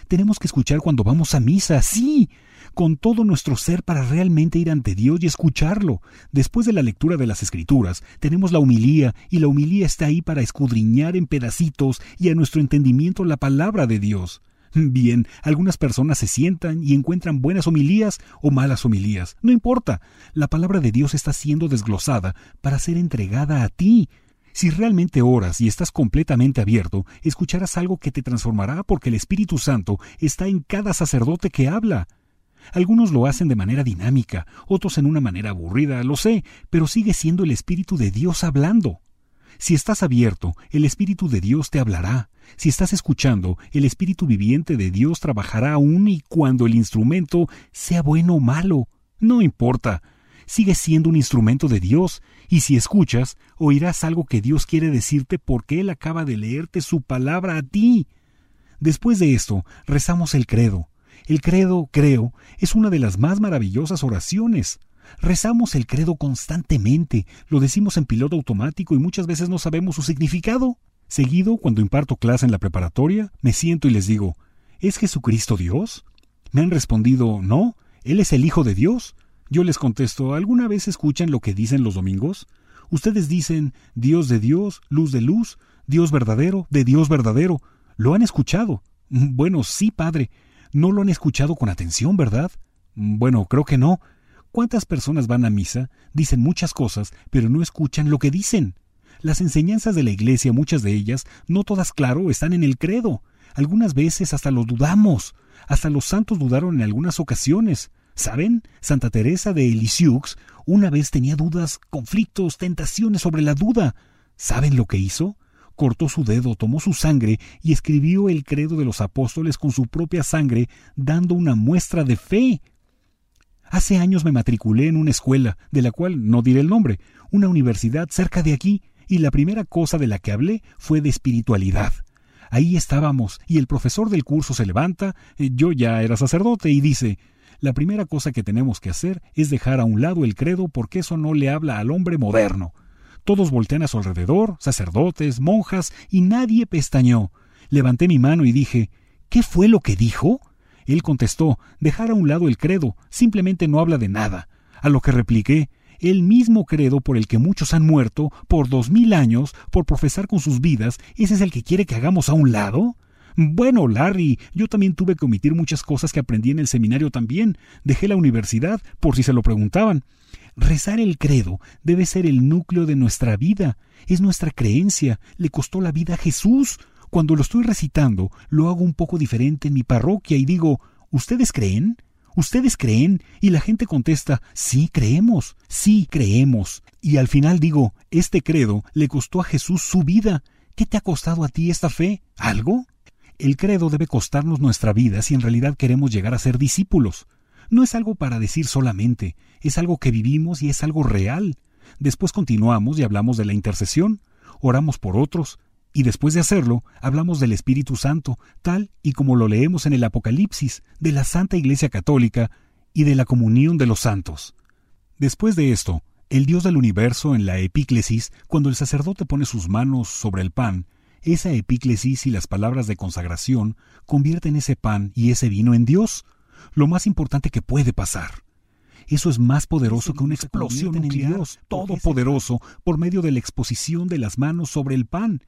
Speaker 2: Tenemos que escuchar cuando vamos a misa, sí con todo nuestro ser para realmente ir ante Dios y escucharlo. Después de la lectura de las Escrituras, tenemos la humilía, y la humilía está ahí para escudriñar en pedacitos y a nuestro entendimiento la palabra de Dios. Bien, algunas personas se sientan y encuentran buenas homilías o malas homilías. No importa. La palabra de Dios está siendo desglosada para ser entregada a ti. Si realmente oras y estás completamente abierto, escucharás algo que te transformará porque el Espíritu Santo está en cada sacerdote que habla. Algunos lo hacen de manera dinámica, otros en una manera aburrida, lo sé, pero sigue siendo el Espíritu de Dios hablando. Si estás abierto, el Espíritu de Dios te hablará. Si estás escuchando, el Espíritu viviente de Dios trabajará aún y cuando el instrumento sea bueno o malo. No importa. Sigue siendo un instrumento de Dios, y si escuchas, oirás algo que Dios quiere decirte porque Él acaba de leerte su palabra a ti. Después de esto, rezamos el credo. El credo, creo, es una de las más maravillosas oraciones. Rezamos el credo constantemente, lo decimos en piloto automático y muchas veces no sabemos su significado. Seguido, cuando imparto clase en la preparatoria, me siento y les digo, ¿es Jesucristo Dios? Me han respondido, no, Él es el Hijo de Dios. Yo les contesto, ¿alguna vez escuchan lo que dicen los domingos? Ustedes dicen, Dios de Dios, luz de luz, Dios verdadero, de Dios verdadero. ¿Lo han escuchado? Bueno, sí, Padre, no lo han escuchado con atención, ¿verdad? Bueno, creo que no. ¿Cuántas personas van a misa, dicen muchas cosas, pero no escuchan lo que dicen? Las enseñanzas de la Iglesia, muchas de ellas, no todas claro, están en el credo. Algunas veces hasta lo dudamos. Hasta los santos dudaron en algunas ocasiones. ¿Saben? Santa Teresa de Lisieux una vez tenía dudas, conflictos, tentaciones sobre la duda. ¿Saben lo que hizo? Cortó su dedo, tomó su sangre y escribió el credo de los apóstoles con su propia sangre, dando una muestra de fe. Hace años me matriculé en una escuela, de la cual no diré el nombre, una universidad cerca de aquí, y la primera cosa de la que hablé fue de espiritualidad. Ahí estábamos, y el profesor del curso se levanta, eh, yo ya era sacerdote, y dice, la primera cosa que tenemos que hacer es dejar a un lado el credo porque eso no le habla al hombre moderno. Todos voltean a su alrededor, sacerdotes, monjas, y nadie pestañó. Levanté mi mano y dije ¿Qué fue lo que dijo? Él contestó Dejar a un lado el credo, simplemente no habla de nada. A lo que repliqué el mismo credo por el que muchos han muerto por dos mil años por profesar con sus vidas, ¿ese es el que quiere que hagamos a un lado? Bueno, Larry, yo también tuve que omitir muchas cosas que aprendí en el seminario también. Dejé la universidad, por si se lo preguntaban. Rezar el credo debe ser el núcleo de nuestra vida, es nuestra creencia, le costó la vida a Jesús. Cuando lo estoy recitando, lo hago un poco diferente en mi parroquia y digo, ¿ustedes creen? ¿Ustedes creen? Y la gente contesta, sí, creemos, sí, creemos. Y al final digo, este credo le costó a Jesús su vida. ¿Qué te ha costado a ti esta fe? ¿Algo? El credo debe costarnos nuestra vida si en realidad queremos llegar a ser discípulos. No es algo para decir solamente, es algo que vivimos y es algo real. Después continuamos y hablamos de la intercesión, oramos por otros, y después de hacerlo, hablamos del Espíritu Santo, tal y como lo leemos en el Apocalipsis, de la Santa Iglesia Católica y de la comunión de los santos. Después de esto, el Dios del universo en la epíclesis, cuando el sacerdote pone sus manos sobre el pan, esa epíclesis y las palabras de consagración convierten ese pan y ese vino en Dios, lo más importante que puede pasar. Eso es más poderoso que una explosión en Dios todopoderoso por medio de la exposición de las manos sobre el pan.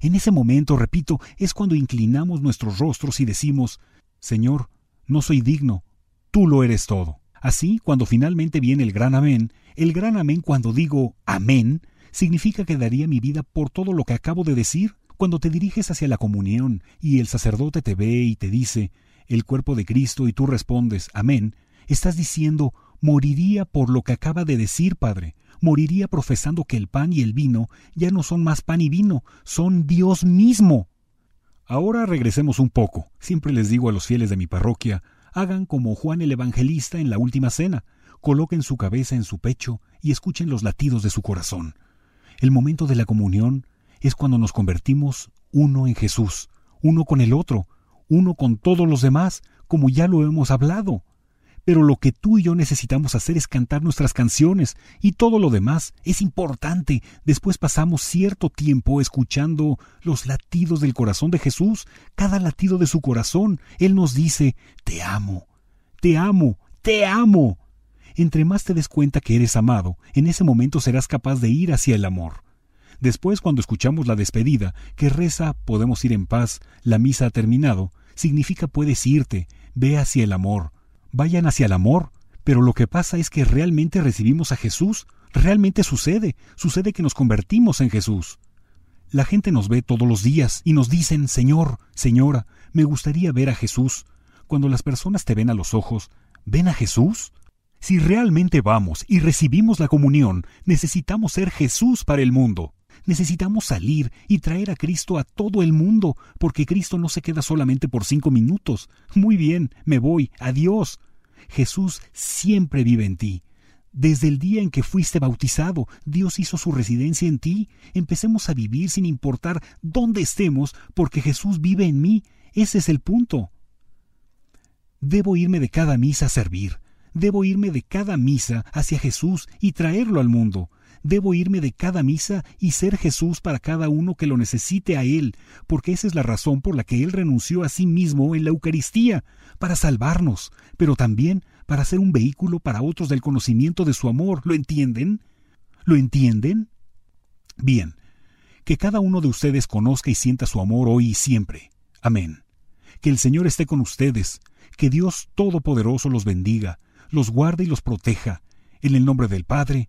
Speaker 2: En ese momento, repito, es cuando inclinamos nuestros rostros y decimos, Señor, no soy digno, tú lo eres todo. Así, cuando finalmente viene el gran amén, el gran amén cuando digo amén, significa que daría mi vida por todo lo que acabo de decir. Cuando te diriges hacia la comunión y el sacerdote te ve y te dice el cuerpo de Cristo y tú respondes amén, estás diciendo moriría por lo que acaba de decir, Padre, moriría profesando que el pan y el vino ya no son más pan y vino, son Dios mismo. Ahora regresemos un poco. Siempre les digo a los fieles de mi parroquia, hagan como Juan el Evangelista en la última cena, coloquen su cabeza en su pecho y escuchen los latidos de su corazón. El momento de la comunión es cuando nos convertimos uno en Jesús, uno con el otro, uno con todos los demás, como ya lo hemos hablado. Pero lo que tú y yo necesitamos hacer es cantar nuestras canciones y todo lo demás es importante. Después pasamos cierto tiempo escuchando los latidos del corazón de Jesús, cada latido de su corazón. Él nos dice, te amo, te amo, te amo. Entre más te des cuenta que eres amado, en ese momento serás capaz de ir hacia el amor. Después, cuando escuchamos la despedida, que reza podemos ir en paz, la misa ha terminado, significa puedes irte, ve hacia el amor, vayan hacia el amor, pero lo que pasa es que realmente recibimos a Jesús, realmente sucede, sucede que nos convertimos en Jesús. La gente nos ve todos los días y nos dicen, Señor, Señora, me gustaría ver a Jesús. Cuando las personas te ven a los ojos, ¿ven a Jesús? Si realmente vamos y recibimos la comunión, necesitamos ser Jesús para el mundo. Necesitamos salir y traer a Cristo a todo el mundo, porque Cristo no se queda solamente por cinco minutos. Muy bien, me voy, adiós. Jesús siempre vive en ti. Desde el día en que fuiste bautizado, Dios hizo su residencia en ti. Empecemos a vivir sin importar dónde estemos, porque Jesús vive en mí. Ese es el punto. Debo irme de cada misa a servir. Debo irme de cada misa hacia Jesús y traerlo al mundo. Debo irme de cada misa y ser Jesús para cada uno que lo necesite a Él, porque esa es la razón por la que Él renunció a sí mismo en la Eucaristía, para salvarnos, pero también para ser un vehículo para otros del conocimiento de su amor. ¿Lo entienden? ¿Lo entienden? Bien, que cada uno de ustedes conozca y sienta su amor hoy y siempre. Amén. Que el Señor esté con ustedes, que Dios Todopoderoso los bendiga, los guarde y los proteja, en el nombre del Padre,